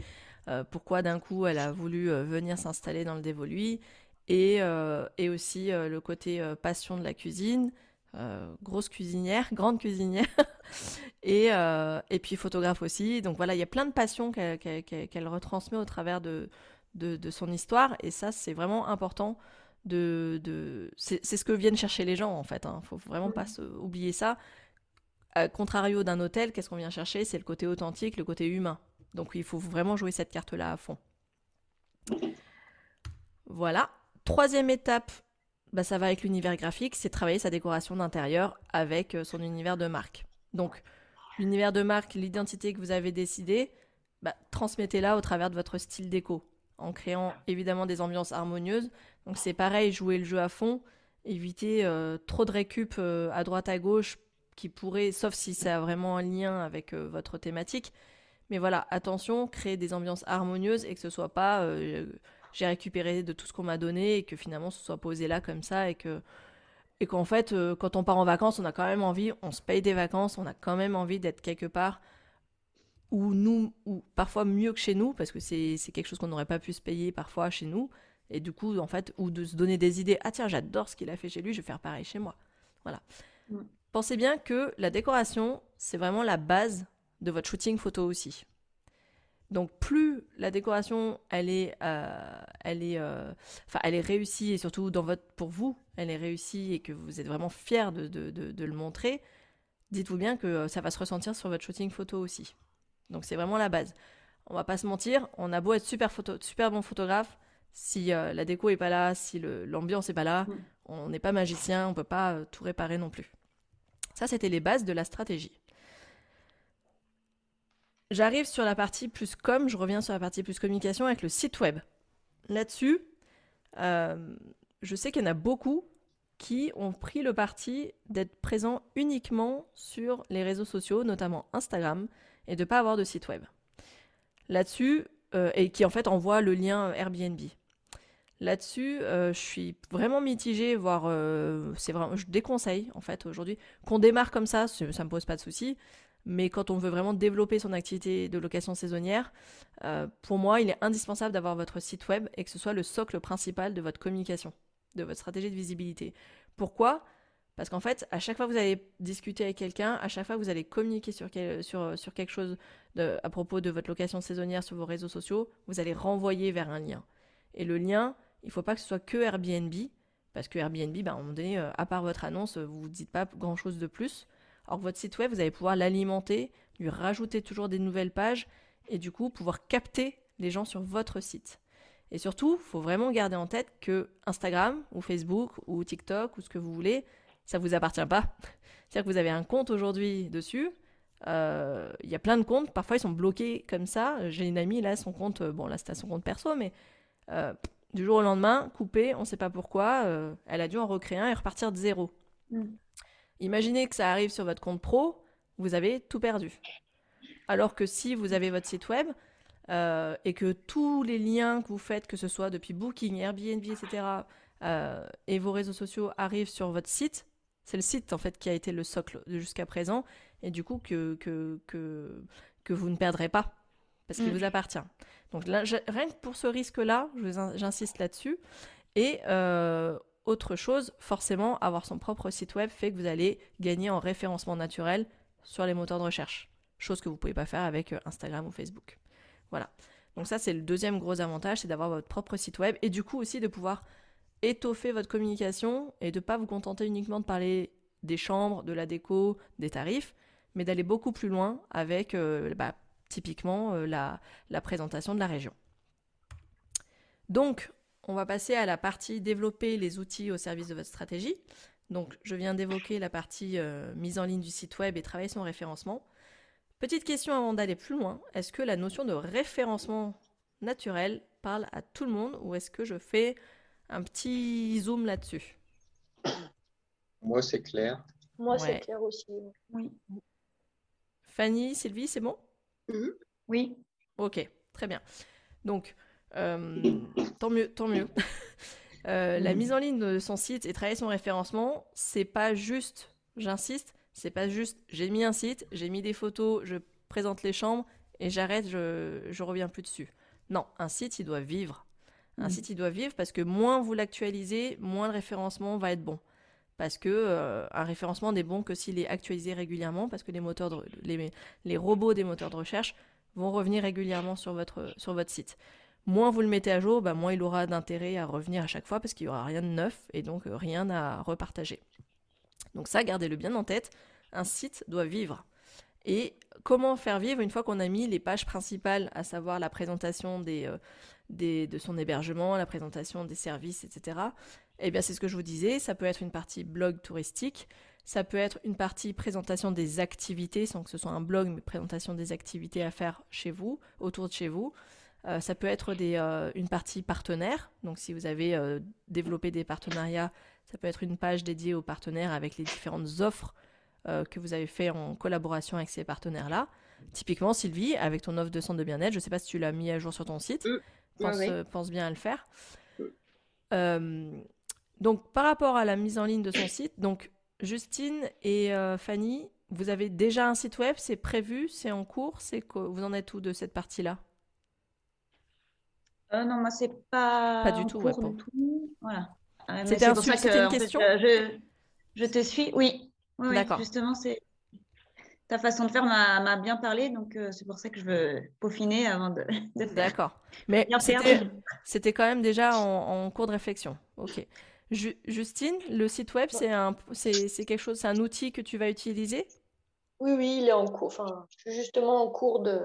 pourquoi d'un coup elle a voulu venir s'installer dans le dévoluy, et, et aussi le côté passion de la cuisine, grosse cuisinière, grande cuisinière. et, euh, et puis photographe aussi. Donc voilà, il y a plein de passions qu'elle retransmet au travers de, de, son histoire. Et ça, c'est vraiment important. De, de... C'est ce que viennent chercher les gens, en fait. Il hein. faut vraiment pas oublier ça. A contrario d'un hôtel, qu'est-ce qu'on vient chercher? C'est le côté authentique, le côté humain. Donc il faut vraiment jouer cette carte-là à fond. Voilà. Troisième étape, bah, ça va avec l'univers graphique, c'est travailler sa décoration d'intérieur avec euh, son univers de marque. Donc, l'univers de marque, l'identité que vous avez décidé, bah, transmettez-la au travers de votre style déco, en créant évidemment des ambiances harmonieuses. Donc, c'est pareil, jouer le jeu à fond, éviter euh, trop de récup euh, à droite à gauche qui pourrait, sauf si ça a vraiment un lien avec votre thématique. Mais voilà, attention, créer des ambiances harmonieuses et que ce soit pas j'ai récupéré de tout ce qu'on m'a donné et que finalement ce soit posé là comme ça et que et qu'en fait, euh, quand on part en vacances, on a quand même envie, on se paye des vacances, on a quand même envie d'être quelque part où nous, ou parfois mieux que chez nous, parce que c'est quelque chose qu'on n'aurait pas pu se payer parfois chez nous, et du coup, en fait, ou de se donner des idées, ah tiens, j'adore ce qu'il a fait chez lui, je vais faire pareil chez moi. Voilà. Pensez bien que la décoration, c'est vraiment la base de votre shooting photo aussi. Donc plus la décoration elle est, euh, elle est, euh, elle est réussie et surtout dans votre, pour vous, elle est réussie et que vous êtes vraiment fier de, de, de, le montrer, dites-vous bien que ça va se ressentir sur votre shooting photo aussi. Donc c'est vraiment la base. On va pas se mentir, on a beau être super, photo, super bon photographe, si euh, la déco est pas là, si l'ambiance est pas là, mm. on n'est pas magicien, on peut pas tout réparer non plus. Ça c'était les bases de la stratégie. J'arrive sur la partie plus com, je reviens sur la partie plus communication avec le site web. Là-dessus, euh, je sais qu'il y en a beaucoup qui ont pris le parti d'être présents uniquement sur les réseaux sociaux, notamment Instagram, et de ne pas avoir de site web. Là-dessus, euh, et qui en fait envoient le lien Airbnb. Là-dessus, euh, je suis vraiment mitigée, voire c'est vraiment, je déconseille en fait aujourd'hui qu'on démarre comme ça, ça me pose pas de souci. Mais quand on veut vraiment développer son activité de location saisonnière, euh, pour moi, il est indispensable d'avoir votre site web et que ce soit le socle principal de votre communication, de votre stratégie de visibilité. Pourquoi? Parce qu'en fait, à chaque fois que vous allez discuter avec quelqu'un, à chaque fois que vous allez communiquer sur, quelque chose à propos de votre location saisonnière sur vos réseaux sociaux, vous allez renvoyer vers un lien. Et le lien, il ne faut pas que ce soit que Airbnb, parce que Airbnb, ben, à un moment donné, euh, à part votre annonce, vous ne dites pas grand-chose de plus. Alors que votre site web, vous allez pouvoir l'alimenter, lui rajouter toujours des nouvelles pages et du coup pouvoir capter les gens sur votre site. Et surtout, il faut vraiment garder en tête que Instagram ou Facebook ou TikTok ou ce que vous voulez, ça ne vous appartient pas. C'est-à-dire que vous avez un compte aujourd'hui dessus. Euh, il y a plein de comptes, parfois ils sont bloqués comme ça. J'ai une amie là, son compte, euh, bon là c'était son compte perso, mais euh, du jour au lendemain, coupé, on ne sait pas pourquoi, elle a dû en recréer un et repartir de zéro. Mm. Imaginez que ça arrive sur votre compte pro, vous avez tout perdu. Alors que si vous avez votre site web euh, et que tous les liens que vous faites, que ce soit depuis Booking, Airbnb, etc., euh, et vos réseaux sociaux arrivent sur votre site, c'est le site en fait qui a été le socle jusqu'à présent, et du coup que, que, que, vous ne perdrez pas, parce qu'il mm. vous appartient. Donc rien que pour ce risque-là, j'insiste là-dessus. Et euh, autre chose, forcément, avoir son propre site web fait que vous allez gagner en référencement naturel sur les moteurs de recherche. Chose que vous ne pouvez pas faire avec euh, Instagram ou Facebook. Voilà. Donc ça, c'est le deuxième gros avantage, c'est d'avoir votre propre site web et du coup aussi de pouvoir étoffer votre communication et de ne pas vous contenter uniquement de parler des chambres, de la déco, des tarifs, mais d'aller beaucoup plus loin avec euh, bah, typiquement euh, la, la présentation de la région. Donc, on va passer à la partie développer les outils au service de votre stratégie. Donc, je viens d'évoquer la partie euh, mise en ligne du site web et travailler son référencement. Petite question avant d'aller plus loin. Est-ce que la notion de référencement naturel parle à tout le monde ou est-ce que je fais un petit zoom là-dessus? Moi, c'est clair. Moi, c'est clair aussi. Oui. Fanny, Sylvie, c'est bon? Mhm. Oui. Ok, très bien. Donc, euh, tant mieux, tant mieux. Euh, la mise en ligne de son site et travailler son référencement, c'est pas juste, j'insiste, c'est pas juste j'ai mis un site, j'ai mis des photos, je présente les chambres et j'arrête, je, je reviens plus dessus. Non, un site, il doit vivre. Un mhm. site, il doit vivre parce que moins vous l'actualisez, moins le référencement va être bon parce que euh, un référencement n'est bon que s'il est actualisé régulièrement, parce que les, moteurs de, les, les, robots des moteurs de recherche vont revenir régulièrement sur votre, sur votre site. Moins vous le mettez à jour, bah, moins il aura d'intérêt à revenir à chaque fois, parce qu'il n'y aura rien de neuf et donc euh, rien à repartager. Donc ça, gardez-le bien en tête, un site doit vivre. Et comment faire vivre une fois qu'on a mis les pages principales, à savoir la présentation euh, de son hébergement, la présentation des services, etc. Eh bien, c'est ce que je vous disais, ça peut être une partie blog touristique, ça peut être une partie présentation des activités, sans que ce soit un blog, mais présentation des activités à faire chez vous, autour de chez vous. Euh, ça peut être des, euh, une partie partenaire, donc si vous avez euh, développé des partenariats, ça peut être une page dédiée aux partenaires avec les différentes offres que vous avez fait en collaboration avec ces partenaires-là. Typiquement, Sylvie, avec ton offre de centre de bien-être, je ne sais pas si tu l'as mis à jour sur ton site, pense, pense, bien à le faire. Donc, par rapport à la mise en ligne de son site, donc Justine et Fanny, vous avez déjà un site web, c'est prévu, c'est en cours, c'est vous en êtes où de cette partie-là? Euh, Non, moi c'est pas pas du tout. Cours du tout. Voilà. Euh, c'était une question. je, te suis, oui. oui D'accord. Justement, c'est ta façon de faire m'a bien parlé, donc c'est pour ça que je veux peaufiner avant de, de faire. D'accord. Mais c'était quand même déjà en, en cours de réflexion. Ok. Justine, le site web, c'est un, c'est quelque chose, c'est un outil que tu vas utiliser? Oui, oui, il est en cours. Enfin, je suis justement en cours de,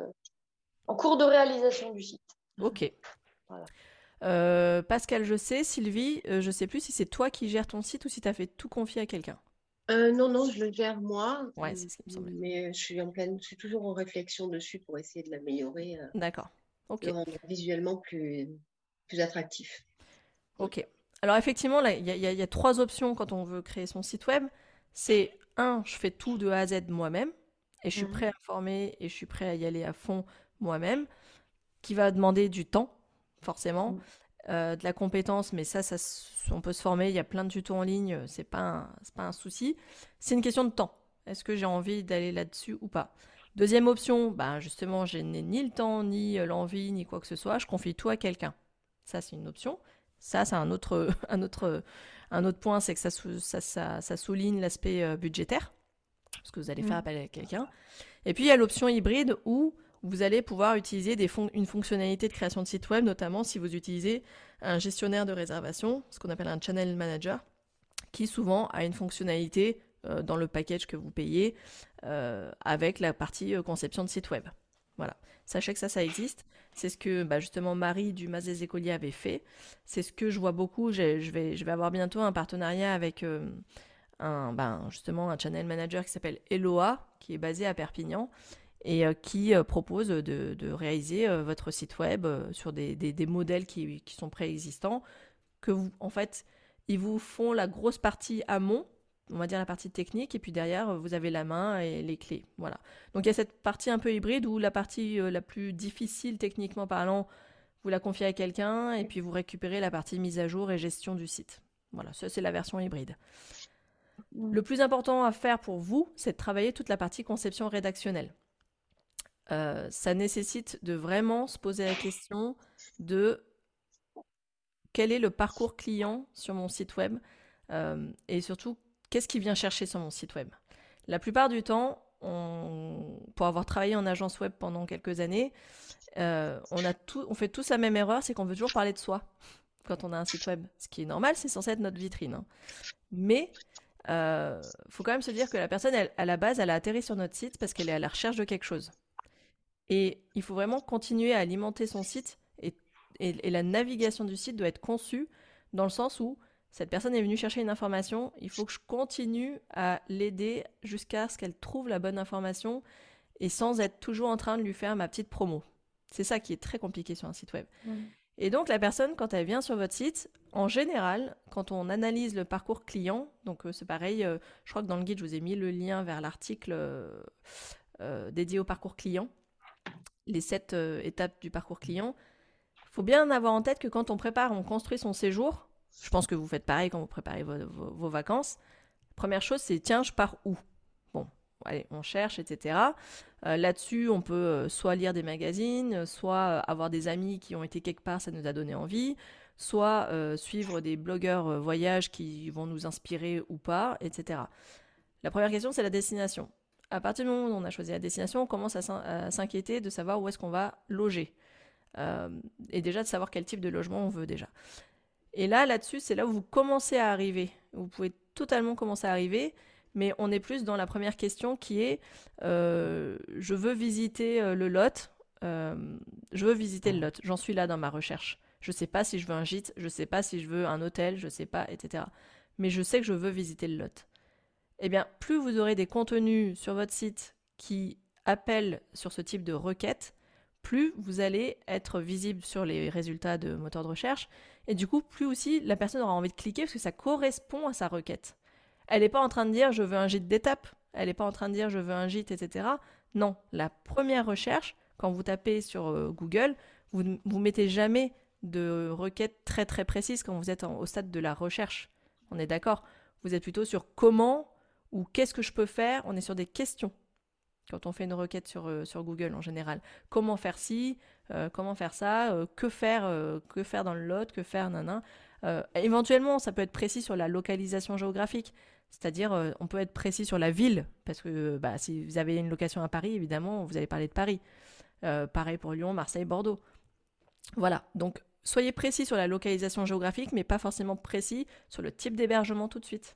en cours de réalisation du site. Ok. Euh, Pascal, je sais. Sylvie, euh, je sais plus si c'est toi qui gères ton site ou si tu as fait tout confier à quelqu'un. Euh, non, non, je le gère moi. Ouais, c'est ce qui me semblait. Mais je suis en pleine, je suis toujours en réflexion dessus pour essayer de l'améliorer. D'accord. Ok. De rendre visuellement plus, plus attractif. Ok. Alors effectivement, il y, a trois options quand on veut créer son site web. C'est un, je fais tout de A à Z moi-même et je suis mhm. prêt à former et je suis prêt à y aller à fond moi-même, qui va demander du temps, forcément, mhm. euh, de la compétence, mais ça, ça, on peut se former, il y a plein de tutos en ligne, c'est pas pas un souci. C'est une question de temps. Est-ce que j'ai envie d'aller là-dessus ou pas? Deuxième option, bah justement, je n'ai ni le temps, ni l'envie, ni quoi que ce soit, je confie tout à quelqu'un. Ça, c'est une option. Ça, c'est un autre, un, autre, un autre point, c'est que ça, ça, ça, souligne l'aspect euh, budgétaire, parce que vous allez faire mm. appel à quelqu'un. Et puis, il y a l'option hybride où vous allez pouvoir utiliser une fonctionnalité de création de site web, notamment si vous utilisez un gestionnaire de réservation, ce qu'on appelle un channel manager, qui souvent a une fonctionnalité euh, dans le package que vous payez euh, avec la partie conception de site web. Voilà. Sachez que ça, ça existe. C'est ce que bah, justement Marie du Mas des Écoliers avait fait. C'est ce que je vois beaucoup. Je vais, avoir bientôt un partenariat avec euh, un, ben, justement un channel manager qui s'appelle Eloa, qui est basé à Perpignan et euh, qui euh, propose de, réaliser votre site web sur des, des, modèles qui, qui sont préexistants. Que vous, en fait, ils vous font la grosse partie amont on va dire la partie technique, et puis derrière, vous avez la main et les clés. Voilà. Donc il y a cette partie un peu hybride où la partie euh, la plus difficile techniquement parlant, vous la confiez à quelqu'un, et puis vous récupérez la partie mise à jour et gestion du site. Voilà, ça c'est la version hybride. Le plus important à faire pour vous, c'est de travailler toute la partie conception rédactionnelle. Euh, ça nécessite de vraiment se poser la question de quel est le parcours client sur mon site web euh, et surtout qu'est-ce qu'il vient chercher sur mon site web La plupart du temps, pour avoir travaillé en agence web pendant quelques années, euh, on, fait tous la même erreur, c'est qu'on veut toujours parler de soi quand on a un site web. Ce qui est normal, c'est censé être notre vitrine. Hein. Mais il faut quand même se dire que la personne, à la base, elle a atterri sur notre site parce qu'elle est à la recherche de quelque chose. Et il faut vraiment continuer à alimenter son site et la navigation du site doit être conçue dans le sens où cette personne est venue chercher une information, il faut que je continue à l'aider jusqu'à ce qu'elle trouve la bonne information et sans être toujours en train de lui faire ma petite promo. C'est ça qui est très compliqué sur un site web. Et donc la personne, quand elle vient sur votre site, en général, quand on analyse le parcours client, donc euh, c'est pareil, euh, je crois que dans le guide, je vous ai mis le lien vers l'article euh, dédié au parcours client, les sept étapes du parcours client. Il faut bien avoir en tête que quand on prépare, on construit son séjour, je pense que vous faites pareil quand vous préparez vos vacances, première chose, c'est tiens, je pars où? Allez, on cherche, etc. Euh, là-dessus, on peut euh, soit lire des magazines, soit euh, avoir des amis qui ont été quelque part, ça nous a donné envie, soit suivre des blogueurs voyage qui vont nous inspirer ou pas, etc. La première question, c'est la destination. À partir du moment où on a choisi la destination, on commence à s'inquiéter de savoir où est-ce qu'on va loger. et déjà de savoir quel type de logement on veut déjà. Et là, là-dessus, c'est là où vous commencez à arriver. Vous pouvez totalement commencer à arriver mais on est plus dans la première question qui est euh, je veux visiter euh, le lot, euh, je veux visiter le lot, j'en suis là dans ma recherche. Je ne sais pas si je veux un gîte, je ne sais pas si je veux un hôtel, je ne sais pas, etc. Mais je sais que je veux visiter le lot. Eh bien, plus vous aurez des contenus sur votre site qui appellent sur ce type de requête, plus vous allez être visible sur les résultats de moteur de recherche. Et du coup, plus aussi la personne aura envie de cliquer parce que ça correspond à sa requête. Elle n'est pas en train de dire je veux un gîte d'étape, elle n'est pas en train de dire je veux un gîte, etc. Non, la première recherche, quand vous tapez sur euh, Google, vous ne mettez jamais de requête très très précise quand vous êtes au stade de la recherche. On est d'accord Vous êtes plutôt sur comment ou qu'est-ce que je peux faire On est sur des questions quand on fait une requête sur, euh, sur Google en général. Comment faire ci euh, Comment faire ça Que faire Que faire dans le lot Que faire Éventuellement, ça peut être précis sur la localisation géographique. C'est-à-dire, euh, on peut être précis sur la ville, parce que bah, si vous avez une location à Paris, évidemment, vous allez parler de Paris. Euh, pareil pour Lyon, Marseille, Bordeaux. Voilà, donc soyez précis sur la localisation géographique, mais pas forcément précis sur le type d'hébergement tout de suite.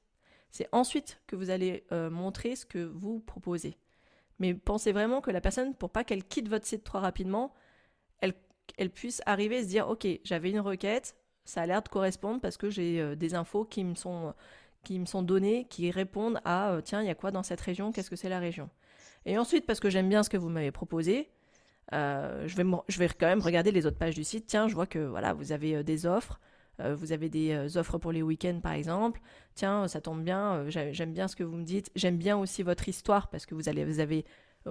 C'est ensuite que vous allez euh, montrer ce que vous proposez. Mais pensez vraiment que la personne, pour pas qu'elle quitte votre site trop rapidement, elle, puisse arriver et se dire, ok, j'avais une requête, ça a l'air de correspondre parce que j'ai des infos qui me sont qui donnés, qui répondent à euh, tiens, il y a quoi dans cette région Qu'est-ce que c'est la région? Et ensuite, parce que j'aime bien ce que vous m'avez proposé, euh, je, vais je vais quand même regarder les autres pages du site. Tiens, je vois que voilà, vous avez euh, des offres. Vous avez des offres pour les week-ends, par exemple. Tiens, ça tombe bien. j'aime bien ce que vous me dites. J'aime bien aussi votre histoire parce que vous, allez, vous avez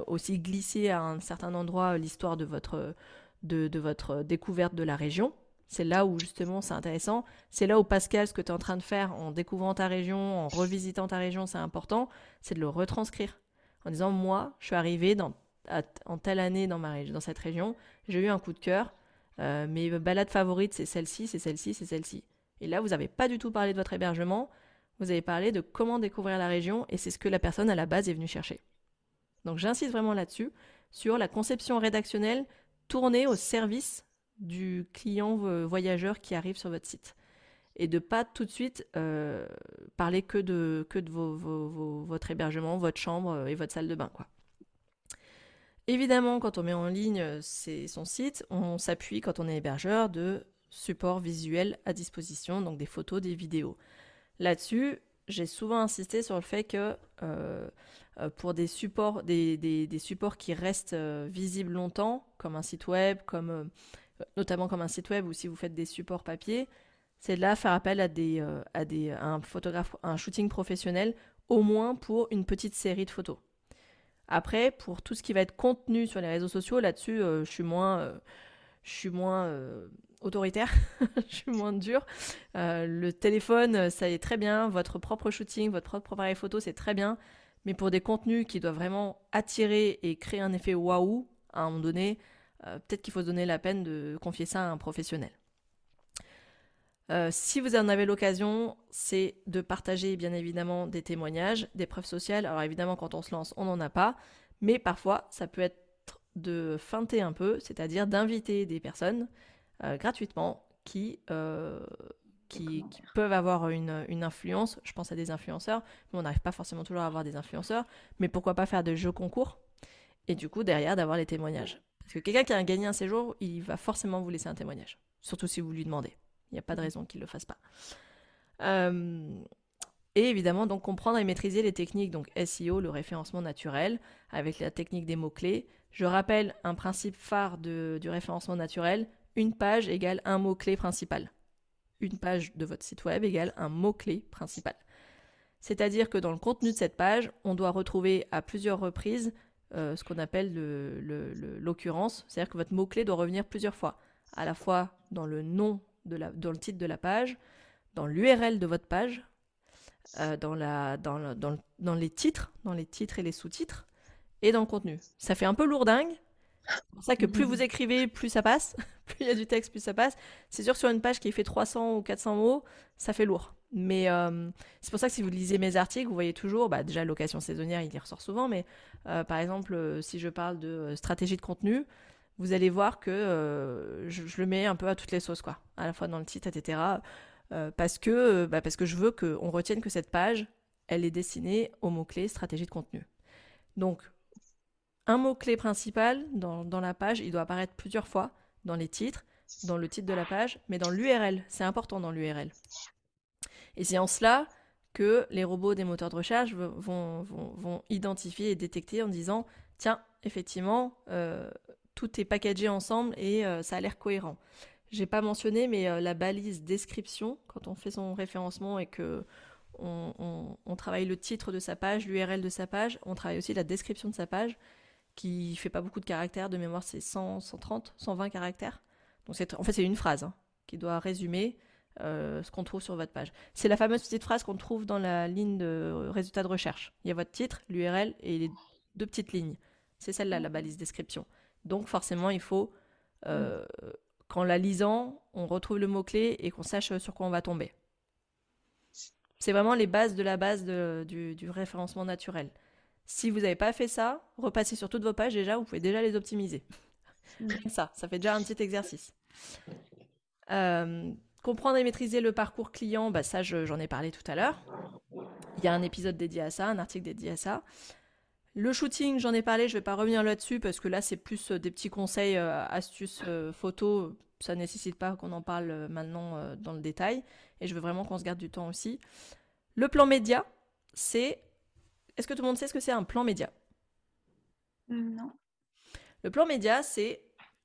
aussi glissé à un certain endroit l'histoire de votre, de, votre découverte de la région. C'est là où justement c'est intéressant. C'est là où Pascal, ce que tu es en train de faire en découvrant ta région, en revisitant ta région, c'est important, c'est de le retranscrire. En disant, moi, je suis arrivé en telle année dans, dans cette région, j'ai eu un coup de cœur, euh, mes balades favorites, c'est celle-ci, c'est celle-ci, c'est celle-ci. Et là, vous n'avez pas du tout parlé de votre hébergement, vous avez parlé de comment découvrir la région, et c'est ce que la personne à la base est venue chercher. Donc j'insiste vraiment là-dessus, sur la conception rédactionnelle tournée au service du client voyageur qui arrive sur votre site. Et de pas tout de suite euh, parler que de, votre hébergement, votre chambre euh, et votre salle de bain. Quoi. Évidemment, quand on met en ligne euh, son site, on s'appuie, quand on est hébergeur, de supports visuels à disposition, donc des photos, des vidéos. Là-dessus, j'ai souvent insisté sur le fait que pour des supports, des, supports qui restent visibles longtemps, comme un site web, comme notamment comme un site web ou si vous faites des supports papier, c'est de là faire appel à, des, euh, à, un photographe, un shooting professionnel, au moins pour une petite série de photos. Après, pour tout ce qui va être contenu sur les réseaux sociaux, là-dessus, euh, je suis moins, euh, moins autoritaire, je suis moins dur. le téléphone, ça est très bien. Votre propre shooting, votre propre appareil photo, c'est très bien. Mais pour des contenus qui doivent vraiment attirer et créer un effet waouh, à un moment donné, euh, peut-être qu'il faut se donner la peine de confier ça à un professionnel. Euh, si vous en avez l'occasion, c'est de partager bien évidemment des témoignages, des preuves sociales. Alors évidemment, quand on se lance, on n'en a pas, mais parfois, ça peut être de feinter un peu, c'est-à-dire d'inviter des personnes euh, gratuitement qui, qui, peuvent avoir une, une, influence. Je pense à des influenceurs, mais on n'arrive pas forcément toujours à avoir des influenceurs. Mais pourquoi pas faire des jeux concours et du coup, derrière, d'avoir les témoignages. Parce que quelqu'un qui a gagné un séjour, il va forcément vous laisser un témoignage. Surtout si vous lui demandez. Il n'y a pas de raison qu'il ne le fasse pas. Euh, Et évidemment, donc comprendre et maîtriser les techniques, donc SEO, le référencement naturel, avec la technique des mots-clés. Je rappelle un principe phare du référencement naturel, une page égale un mot-clé principal. Une page de votre site web égale un mot-clé principal. C'est-à-dire que dans le contenu de cette page, on doit retrouver à plusieurs reprises euh, ce qu'on appelle l'occurrence, c'est-à-dire que votre mot-clé doit revenir plusieurs fois, à la fois dans le nom, de la, dans le titre de la page, dans l'URL de votre page, euh, dans, la, dans, dans, dans, les titres, dans les titres et les sous-titres, et dans le contenu. Ça fait un peu lourdingue. C'est pour ça que plus vous écrivez, plus ça passe. plus il y a du texte, plus ça passe. C'est sûr, sur une page qui fait 300 ou 400 mots, ça fait lourd. Mais euh, c'est pour ça que si vous lisez mes articles, vous voyez toujours, bah, déjà location saisonnière, il y ressort souvent, mais euh, par exemple, si je parle de stratégie de contenu, vous allez voir que je, je, le mets un peu à toutes les sauces, quoi, à la fois dans le titre, etc. Euh, parce, que, euh, bah, parce que je veux qu'on retienne que cette page, elle est destinée au mot-clé stratégie de contenu. Donc, un mot-clé principal dans, dans, la page, il doit apparaître plusieurs fois dans les titres, dans le titre de la page, mais dans l'URL. C'est important dans l'URL. Et c'est en cela que les robots des moteurs de recherche vont, vont, vont identifier et détecter en disant tiens, effectivement, euh, tout est packagé ensemble et ça a l'air cohérent. J'ai pas mentionné, mais euh, la balise description, quand on fait son référencement et que on, travaille le titre de sa page, l'URL de sa page, on travaille aussi la description de sa page, qui fait pas beaucoup de caractères, de mémoire c'est 100, 130, 120 caractères. Donc en fait c'est une phrase hein, qui doit résumer euh, ce qu'on trouve sur votre page. C'est la fameuse petite phrase qu'on trouve dans la ligne de résultats de recherche. Il y a votre titre, l'URL et les deux petites lignes. C'est celle-là, la balise description. Donc forcément, il faut euh, qu'en la lisant, on retrouve le mot-clé et qu'on sache sur quoi on va tomber. C'est vraiment les bases de la base du, référencement naturel. Si vous n'avez pas fait ça, repassez sur toutes vos pages déjà, vous pouvez déjà les optimiser. ça, ça fait déjà un petit exercice. Euh, comprendre et maîtriser le parcours client, bah ça j'en ai parlé tout à l'heure. Il y a un épisode dédié à ça, un article dédié à ça. Le shooting, j'en ai parlé, je vais pas revenir là-dessus parce que là c'est plus euh, des petits conseils, euh, astuces, euh, photos. Ça nécessite pas qu'on en parle maintenant dans le détail. Et je veux vraiment qu'on se garde du temps aussi. Le plan média, c'est. Est-ce que tout le monde sait ce que c'est un plan média? Non. Le plan média, c'est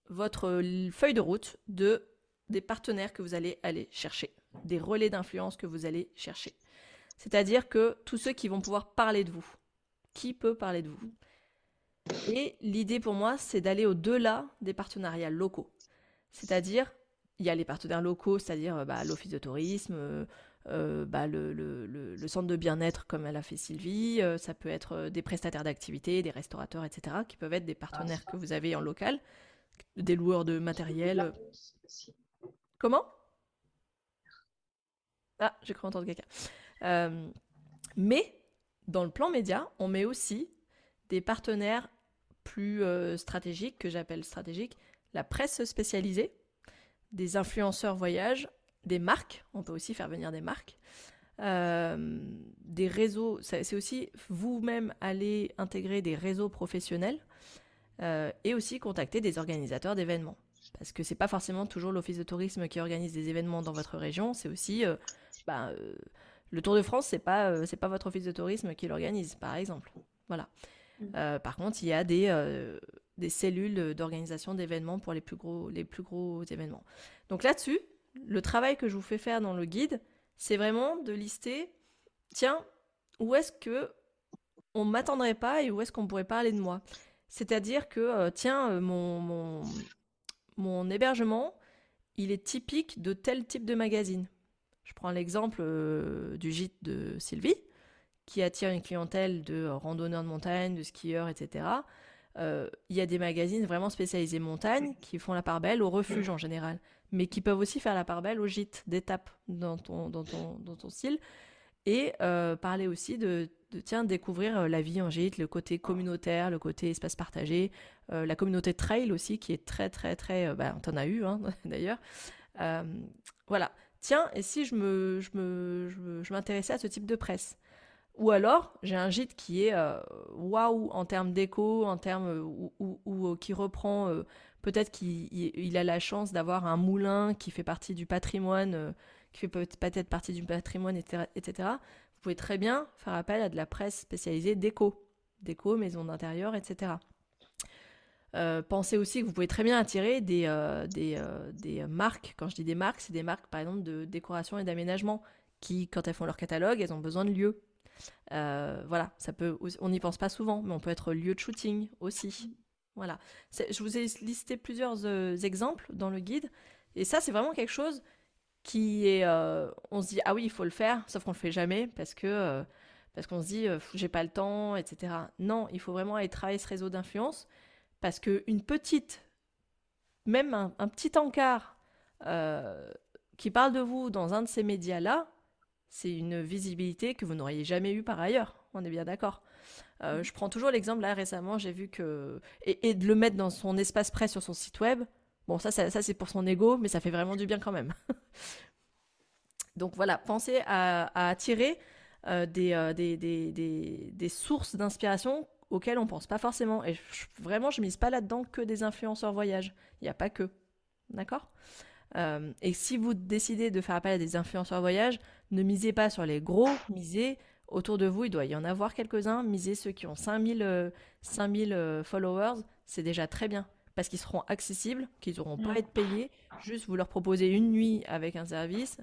votre feuille de route de des partenaires que vous allez aller chercher, des relais d'influence que vous allez chercher. C'est-à-dire que tous ceux qui vont pouvoir parler de vous, qui peut parler de vous. Et l'idée pour moi, c'est d'aller au-delà des partenariats locaux. C'est-à-dire, il y a les partenaires locaux, c'est-à-dire bah, l'office de tourisme, euh, euh, bah, le, centre de bien-être comme elle a fait Sylvie, euh, ça peut être des prestataires d'activités, des restaurateurs, etc., qui peuvent être des partenaires que vous avez en local, des loueurs de matériel. Comment? Ah, j'ai cru entendre quelqu'un. mais dans le plan média, on met aussi des partenaires plus euh, stratégiques, que j'appelle stratégiques, la presse spécialisée, des influenceurs voyage, des marques, on peut aussi faire venir des marques, euh, des réseaux, c'est aussi vous-même aller intégrer des réseaux professionnels euh, et aussi contacter des organisateurs d'événements. Parce que c'est pas forcément toujours l'office de tourisme qui organise des événements dans votre région, c'est aussi bah, le Tour de France, c'est pas euh, c'est pas votre office de tourisme qui l'organise, par exemple. Voilà. Mm. Euh, par contre, il y a des euh, des cellules d'organisation d'événements pour les plus gros les plus gros événements. Donc là-dessus, le travail que je vous fais faire dans le guide, c'est vraiment de lister tiens, où est-ce que on m'attendrait pas et où est-ce qu'on pourrait parler de moi? C'est-à-dire que tiens, mon, mon mon hébergement, il est typique de tel type de magazine. Je prends l'exemple euh, du gîte de Sylvie, qui attire une clientèle de randonneurs de montagne, de skieurs, etc. Euh, il y a des magazines vraiment spécialisés montagne qui font la part belle au refuge en général, mais qui peuvent aussi faire la part belle au gîte d'étape dans ton, dans, ton, dans ton style. Et euh, parler aussi de, tiens, découvrir la vie en gîte, le côté communautaire, le côté espace partagé, la communauté trail aussi, qui est très, très, très. Bah, on t'en a eu hein, d'ailleurs. voilà tiens, et si je me, je m'intéressais à ce type de presse? Ou alors, j'ai un gîte qui est euh, waouh en termes d'écho, en termes euh, ou, euh, qui reprend, peut-être qu'il a la chance d'avoir un moulin qui fait partie du patrimoine, qui fait peut-être partie du patrimoine, etc., etc. Vous pouvez très bien faire appel à de la presse spécialisée déco, déco, maison d'intérieur, etc. Euh, pensez aussi que vous pouvez très bien attirer des, euh, euh, des, marques. Quand je dis des marques, c'est des marques par exemple de décoration et d'aménagement qui, quand elles font leur catalogue, elles ont besoin de lieux. voilà, ça peut, on n'y pense pas souvent, mais on peut être lieu de shooting aussi. Voilà. Je vous ai listé plusieurs exemples dans le guide, et ça, c'est vraiment quelque chose qui est, on se dit ah oui, il faut le faire, sauf qu'on le fait jamais parce que parce qu'on se dit j'ai pas le temps, etc. Non, il faut vraiment aller travailler ce réseau d'influence parce qu'une petite, même un, petit encart euh, qui parle de vous dans un de ces médias-là, c'est une visibilité que vous n'auriez jamais eue par ailleurs. On est bien d'accord. Euh, je prends toujours l'exemple là récemment, j'ai vu que et, de le mettre dans son espace presse sur son site web. Bon, ça, ça, c'est pour son ego, mais ça fait vraiment du bien quand même. Donc voilà, pensez à, attirer euh, des, des, des, sources d'inspiration auxquels on pense pas forcément. Et vraiment, je mise pas là-dedans que des influenceurs voyage. Il n'y a pas que. D'accord? Euh, Et si vous décidez de faire appel à des influenceurs voyage, ne misez pas sur les gros, misez autour de vous, il doit y en avoir quelques-uns. Misez ceux qui ont 5000, 5000 euh, euh, followers, c'est déjà très bien. Parce qu'ils seront accessibles, qu'ils n'auront pas à être payés. Juste vous leur proposez une nuit avec un service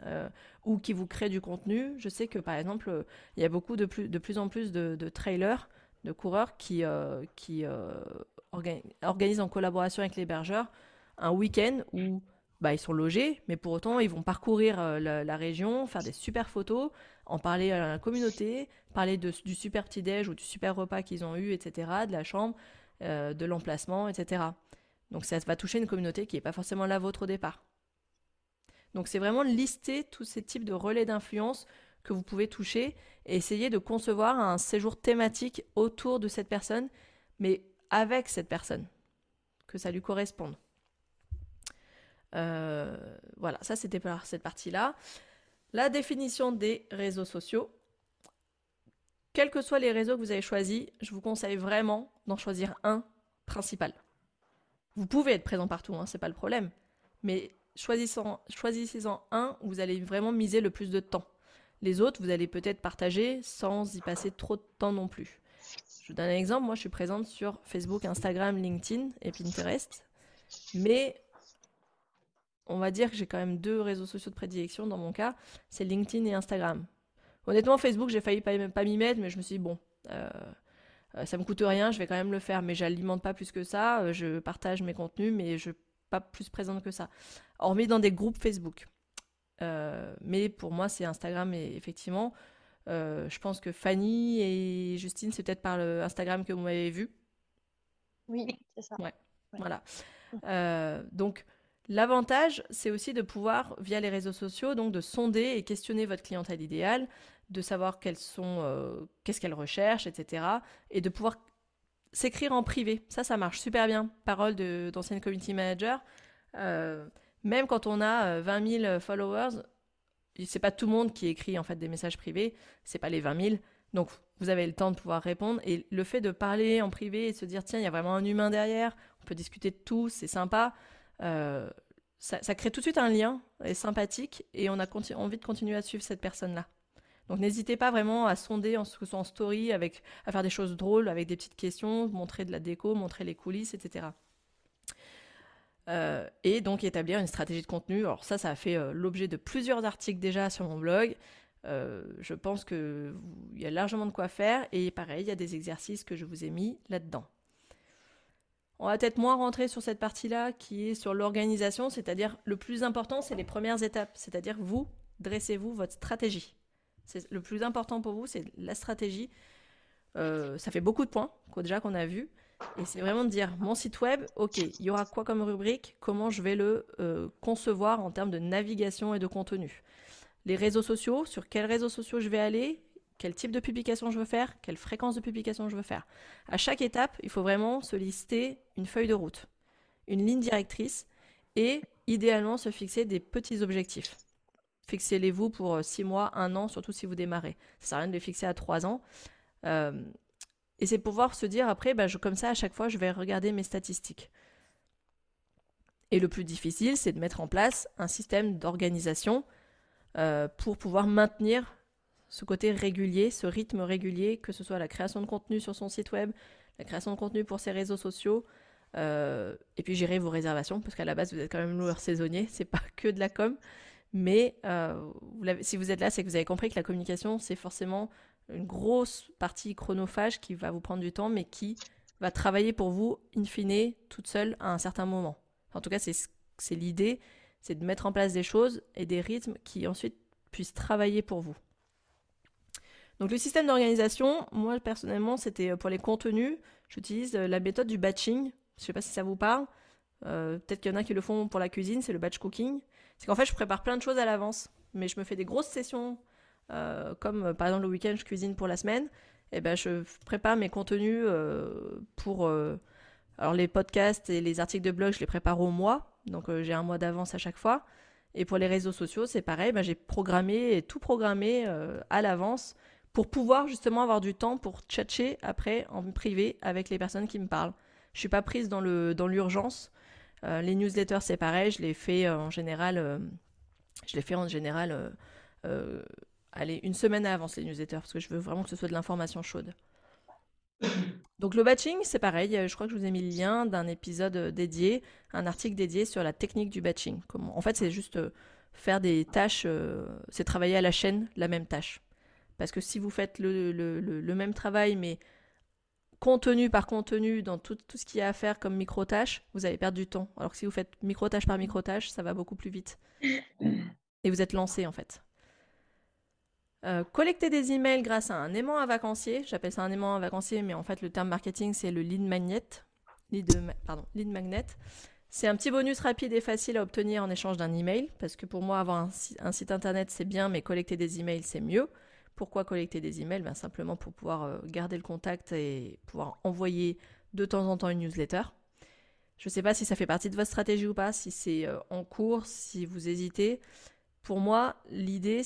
ou qui vous crée du contenu. Je sais que par exemple, il y a beaucoup de plus, de plus en plus de trailers de coureurs qui, euh, qui euh, organisent en collaboration avec l'hébergeur un week-end où bah, ils sont logés, mais pour autant, ils vont parcourir euh, la, région, faire des super photos, en parler à la communauté, parler de, du super petit-déj ou du super repas qu'ils ont eu, etc., de la chambre, de l'emplacement, etc. Donc ça va toucher une communauté qui n'est pas forcément la vôtre au départ. Donc c'est vraiment lister tous ces types de relais d'influence que vous pouvez toucher et essayer de concevoir un séjour thématique autour de cette personne, mais avec cette personne, que ça lui corresponde. Euh, voilà, ça c'était pour cette partie-là. La définition des réseaux sociaux. Quels que soient les réseaux que vous avez choisis, je vous conseille vraiment d'en choisir un principal. Vous pouvez être présent partout, hein, c'est pas le problème. Mais choisissez-en un où vous allez vraiment miser le plus de temps. Les autres, vous allez peut-être partager sans y passer trop de temps non plus. Je vous donne un exemple. Moi, je suis présente sur Facebook, Instagram, LinkedIn et Pinterest. Mais on va dire que j'ai quand même deux réseaux sociaux de prédilection dans mon cas. C'est LinkedIn et Instagram. Honnêtement, Facebook, j'ai failli pas, m'y mettre, mais je me suis dit, bon, euh, euh, ça me coûte rien, je vais quand même le faire. Mais j'alimente pas plus que ça. Euh, je partage mes contenus, mais je suis pas plus présente que ça. Hormis dans des groupes Facebook. Euh, mais pour moi, c'est Instagram et effectivement, euh, je pense que Fanny et Justine, c'est peut-être par le Instagram que vous m'avez vu. Oui, c'est ça. Ouais, voilà. Euh, donc, l'avantage, c'est aussi de pouvoir, via les réseaux sociaux, donc de sonder et questionner votre clientèle idéale, de savoir quelles sont, qu'est-ce qu'elle recherche, etc. Et de pouvoir s'écrire en privé. Ça, ça marche super bien. Parole d'ancienne community manager. Même quand on a 20 euh, 000 followers, c'est pas tout le monde qui écrit en fait des messages privés, c'est pas les 20 000. Donc vous avez le temps de pouvoir répondre et le fait de parler en privé et de se dire tiens il y a vraiment un humain derrière, on peut discuter de tout, c'est sympa. Euh, ça, crée tout de suite un lien et sympathique et on a envie de continuer à suivre cette personne-là. Donc n'hésitez pas vraiment à sonder en, en story, avec, à faire des choses drôles avec des petites questions, montrer de la déco, montrer les coulisses, etc. Euh, et donc établir une stratégie de contenu. Alors ça, ça a fait euh, l'objet de plusieurs articles déjà sur mon blog. Euh, je pense qu'il y a largement de quoi faire. Et pareil, il y a des exercices que je vous ai mis là-dedans. On va peut-être moins rentrer sur cette partie-là qui est sur l'organisation, c'est-à-dire le plus important, c'est les premières étapes. C'est-à-dire vous, dressez-vous votre stratégie. C'est le plus important pour vous, c'est la stratégie. ça fait beaucoup de points, déjà qu'on a vu. Et c'est vraiment de dire, mon site web, ok, il y aura quoi comme rubrique Comment je vais le euh, concevoir en termes de navigation et de contenu Les réseaux sociaux, sur quels réseaux sociaux je vais aller Quel type de publication je veux faire Quelle fréquence de publication je veux faire À chaque étape, il faut vraiment se lister une feuille de route, une ligne directrice et idéalement se fixer des petits objectifs. Fixez-les-vous pour 6 euh, mois, 1 an, surtout si vous démarrez. Ça sert à rien de les fixer à 3 ans. Euh, et c'est pouvoir se dire après, bah, comme ça, à chaque fois, je vais regarder mes statistiques. Et le plus difficile, c'est de mettre en place un système d'organisation euh, pour pouvoir maintenir ce côté régulier, ce rythme régulier, que ce soit la création de contenu sur son site web, la création de contenu pour ses réseaux sociaux, euh, et puis gérer vos réservations, parce qu'à la base, vous êtes quand même loueur saisonnier, c'est pas que de la com. Mais euh, si vous êtes là, c'est que vous avez compris que la communication, c'est forcément une grosse partie chronophage qui va vous prendre du temps, mais qui va travailler pour vous, in fine, toute seule à un certain moment. En tout cas, c'est l'idée, c'est de mettre en place des choses et des rythmes qui ensuite puissent travailler pour vous. Donc le système d'organisation, moi personnellement, c'était euh, pour les contenus, j'utilise la méthode du batching. Je ne sais pas si ça vous parle. Euh, peut-être qu'il y en a qui le font pour la cuisine, c'est le batch cooking. C'est qu'en fait, je prépare plein de choses à l'avance, mais je me fais des grosses sessions, euh, comme euh, par exemple le week-end, je cuisine pour la semaine. Et ben, je prépare mes contenus pour. alors, les podcasts et les articles de blog, je les prépare au mois, donc j'ai un mois d'avance à chaque fois. Et pour les réseaux sociaux, c'est pareil, ben, j'ai programmé et tout programmé à l'avance pour pouvoir justement avoir du temps pour tchatcher après en privé avec les personnes qui me parlent. Je suis pas prise dans le dans l'urgence. Euh, les newsletters, c'est pareil. Je les fais euh, en général. Euh, je les fais en général. Allez, une semaine à avance les newsletters parce que je veux vraiment que ce soit de l'information chaude. Donc le batching, c'est pareil. Je crois que je vous ai mis le lien d'un épisode dédié, un article dédié sur la technique du batching. En fait, c'est juste faire des tâches, c'est travailler à la chaîne la même tâche. Parce que si vous faites le, le, le même travail, mais contenu par contenu dans tout, tout ce qu'il y a à faire comme micro-tâches, vous allez perdre du temps. Alors que si vous faites micro-tâche par micro-tâche, ça va beaucoup plus vite. Et vous êtes lancé en fait. Euh, collecter des emails grâce à un aimant à vacancier. J'appelle ça un aimant à vacancier, mais en fait le terme marketing c'est le lead magnet. Lead, pardon, lead magnet. C'est un petit bonus rapide et facile à obtenir en échange d'un email, parce que pour moi avoir un, site internet c'est bien, mais collecter des emails c'est mieux. Pourquoi collecter des emails? Ben, Simplement pour pouvoir euh, garder le contact et pouvoir envoyer de temps en temps une newsletter. Je ne sais pas si ça fait partie de votre stratégie ou pas, si c'est euh, en cours, si vous hésitez. Pour moi, l'idée,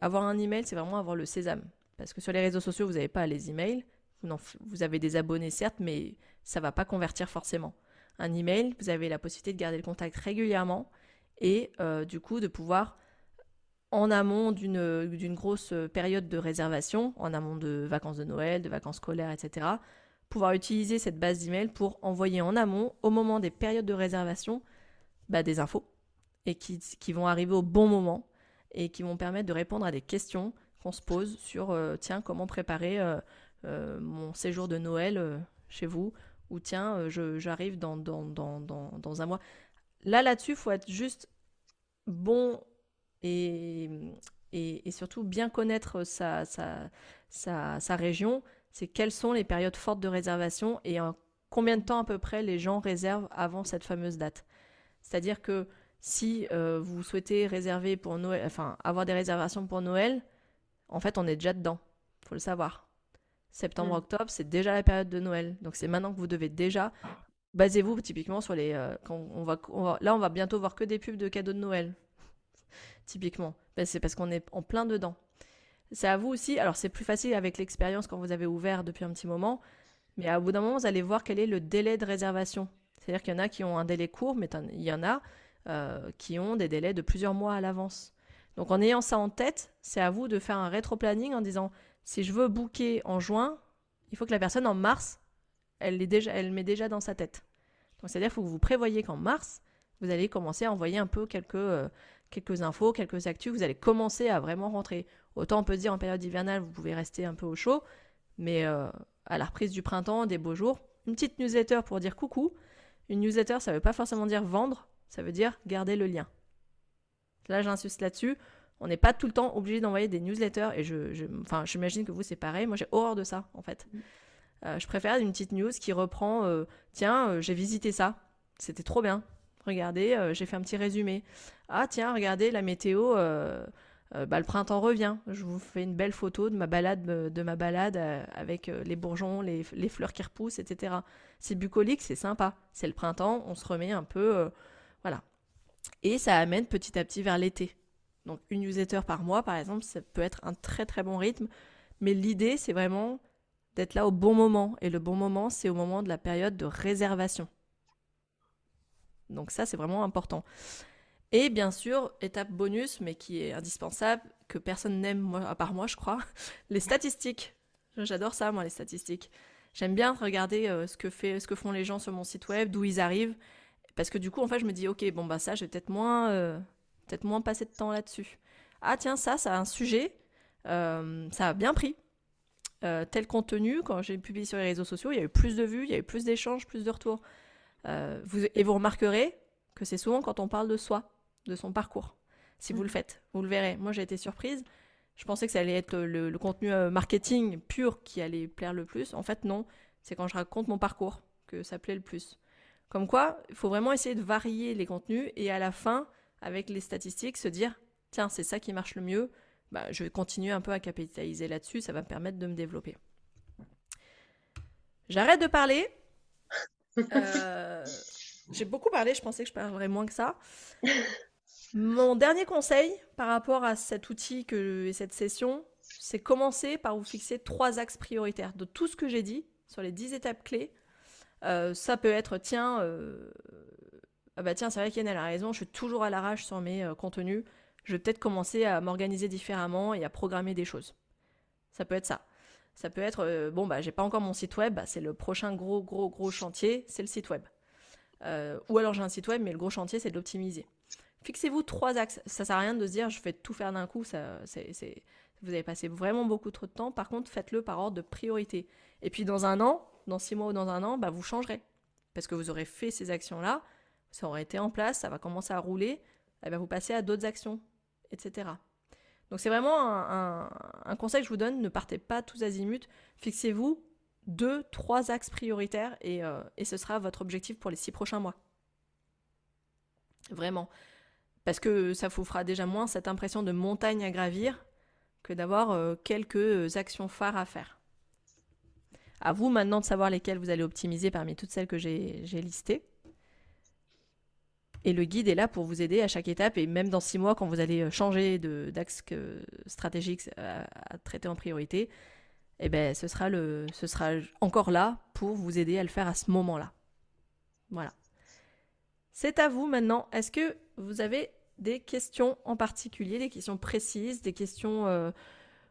avoir un email, c'est vraiment avoir le sésame. Parce que sur les réseaux sociaux, vous n'avez pas les emails. Vous, avez des abonnés, certes, mais ça ne va pas convertir forcément. Un email, vous avez la possibilité de garder le contact régulièrement et euh, du coup de pouvoir en amont d'une grosse période de réservation, en amont de vacances de Noël, de vacances scolaires, etc., pouvoir utiliser cette base d'email pour envoyer en amont, au moment des périodes de réservation, bah, des infos et qui, vont arriver au bon moment et qui vont permettre de répondre à des questions qu'on se pose sur euh, tiens, comment préparer euh, euh, mon séjour de Noël chez vous ou tiens, j'arrive dans, dans, dans, dans, un mois. Là, là-dessus, il faut être juste bon et, surtout bien connaître sa, sa, région, c'est quelles sont les périodes fortes de réservation et combien de temps à peu près les gens réservent avant cette fameuse date. C'est-à-dire que si euh, vous souhaitez réserver pour Noël, enfin avoir des réservations pour Noël, en fait on est déjà dedans, faut le savoir. Septembre-octobre, mm. c'est déjà la période de Noël, donc c'est maintenant que vous devez déjà basez-vous typiquement sur les. Euh, quand on va, là, on va bientôt voir que des pubs de cadeaux de Noël typiquement. Ben, c'est parce qu'on est en plein dedans. C'est à vous aussi, alors c'est plus facile avec l'expérience quand vous avez ouvert depuis un petit moment, mais à bout d'un moment, vous allez voir quel est le délai de réservation. C'est-à-dire qu'il y en a qui ont un délai court, mais il y en a euh, qui ont des délais de plusieurs mois à l'avance. Donc en ayant ça en tête, c'est à vous de faire un rétro-planning en disant si je veux booker en juin, il faut que la personne en mars, elle, est déjà, elle met déjà dans sa tête. Donc c'est-à-dire qu'il faut que vous prévoyez qu'en mars, vous allez commencer à envoyer un peu quelques, euh, quelques infos, quelques actus, vous allez commencer à vraiment rentrer. Autant on peut dire en période hivernale, vous pouvez rester un peu au chaud, mais euh, à la reprise du printemps, des beaux jours, une petite newsletter pour dire coucou. Une newsletter, ça ne veut pas forcément dire vendre, ça veut dire garder le lien. Là, j'insiste là-dessus. On n'est pas tout le temps obligé d'envoyer des newsletters et je, enfin, j'imagine que vous c'est pareil. Moi, j'ai horreur de ça en fait. Mm. Euh, je préfère une petite news qui reprend euh, tiens, j'ai visité ça, c'était trop bien. Regardez, euh, j'ai fait un petit résumé. Ah tiens, regardez la météo. Euh, euh, bah, le printemps revient. Je vous fais une belle photo de ma balade, de ma balade avec les bourgeons, les, fleurs qui repoussent, etc. C'est bucolique, c'est sympa. C'est le printemps, on se remet un peu, voilà. Et ça amène petit à petit vers l'été. Donc une newsletter par mois, par exemple, ça peut être un très très bon rythme. Mais l'idée, c'est vraiment d'être là au bon moment. Et le bon moment, c'est au moment de la période de réservation. Donc ça, c'est vraiment important. Et bien sûr, étape bonus, mais qui est indispensable, que personne n'aime, à part moi, je crois, les statistiques. J'adore ça, moi, les statistiques. J'aime bien regarder euh, ce que font les gens sur mon site web, d'où ils arrivent. Parce que du coup, en fait, je me dis, ok, bon, bah ça, je vais peut-être moins, euh, peut-être moins passer de temps là-dessus. Ah, tiens, ça, ça a un sujet. Euh, ça a bien pris. tel contenu, quand j'ai publié sur les réseaux sociaux, il y a eu plus de vues, il y a eu plus d'échanges, plus de retours. Vous, et vous remarquerez que c'est souvent quand on parle de soi de son parcours. Si vous le mhm. faites, vous le verrez. Moi, j'ai été surprise. Je pensais que ça allait être le, contenu euh, marketing pur qui allait plaire le plus. En fait, non. C'est quand je raconte mon parcours que ça plaît le plus. Comme quoi, il faut vraiment essayer de varier les contenus et à la fin, avec les statistiques, se dire tiens, c'est ça qui marche le mieux. Bah, je vais continuer un peu à capitaliser là-dessus. Ça va me permettre de me développer. J'arrête de parler. Euh, j'ai beaucoup parlé. Je pensais que je parlerais moins que ça. Mon dernier conseil par rapport à cet outil que, et cette session, c'est commencer par vous fixer trois axes prioritaires. De tout ce que j'ai dit sur les dix étapes clés, euh, ça peut être, tiens, euh, ah bah tiens, c'est vrai qu'Yann a raison, je suis toujours à l'arrache sur mes euh, contenus, je vais peut-être commencer à m'organiser différemment et à programmer des choses. Ça peut être ça. Ça peut être, bon, bah j'ai pas encore mon site web, bah, c'est le prochain gros, gros, gros chantier, c'est le site web. ou alors j'ai un site web, mais le gros chantier, c'est de l'optimiser. Fixez-vous trois axes. Ça sert à rien de se dire je vais tout faire d'un coup. Ça, c'est, Vous avez passé vraiment beaucoup trop de temps. Par contre, faites-le par ordre de priorité. Et puis dans un an, dans six mois ou dans un an, bah, vous changerez. Parce que vous aurez fait ces actions-là, ça aura été en place, ça va commencer à rouler, et bien vous passez à d'autres actions, etc. Donc c'est vraiment un, conseil que je vous donne, ne partez pas tous azimuts, fixez-vous deux, trois axes prioritaires et, euh, et ce sera votre objectif pour les six prochains mois. Vraiment. Parce que ça vous fera déjà moins cette impression de montagne à gravir que d'avoir euh, quelques actions phares à faire. À vous maintenant de savoir lesquelles vous allez optimiser parmi toutes celles que j'ai listées. Et le guide est là pour vous aider à chaque étape et même dans six mois quand vous allez euh, changer d'axe stratégique à, traiter en priorité, eh ben, ce, sera le, ce sera encore là pour vous aider à le faire à ce moment-là. Voilà. C'est à vous maintenant. Est-ce que vous avez des questions en particulier, des questions précises, des questions euh,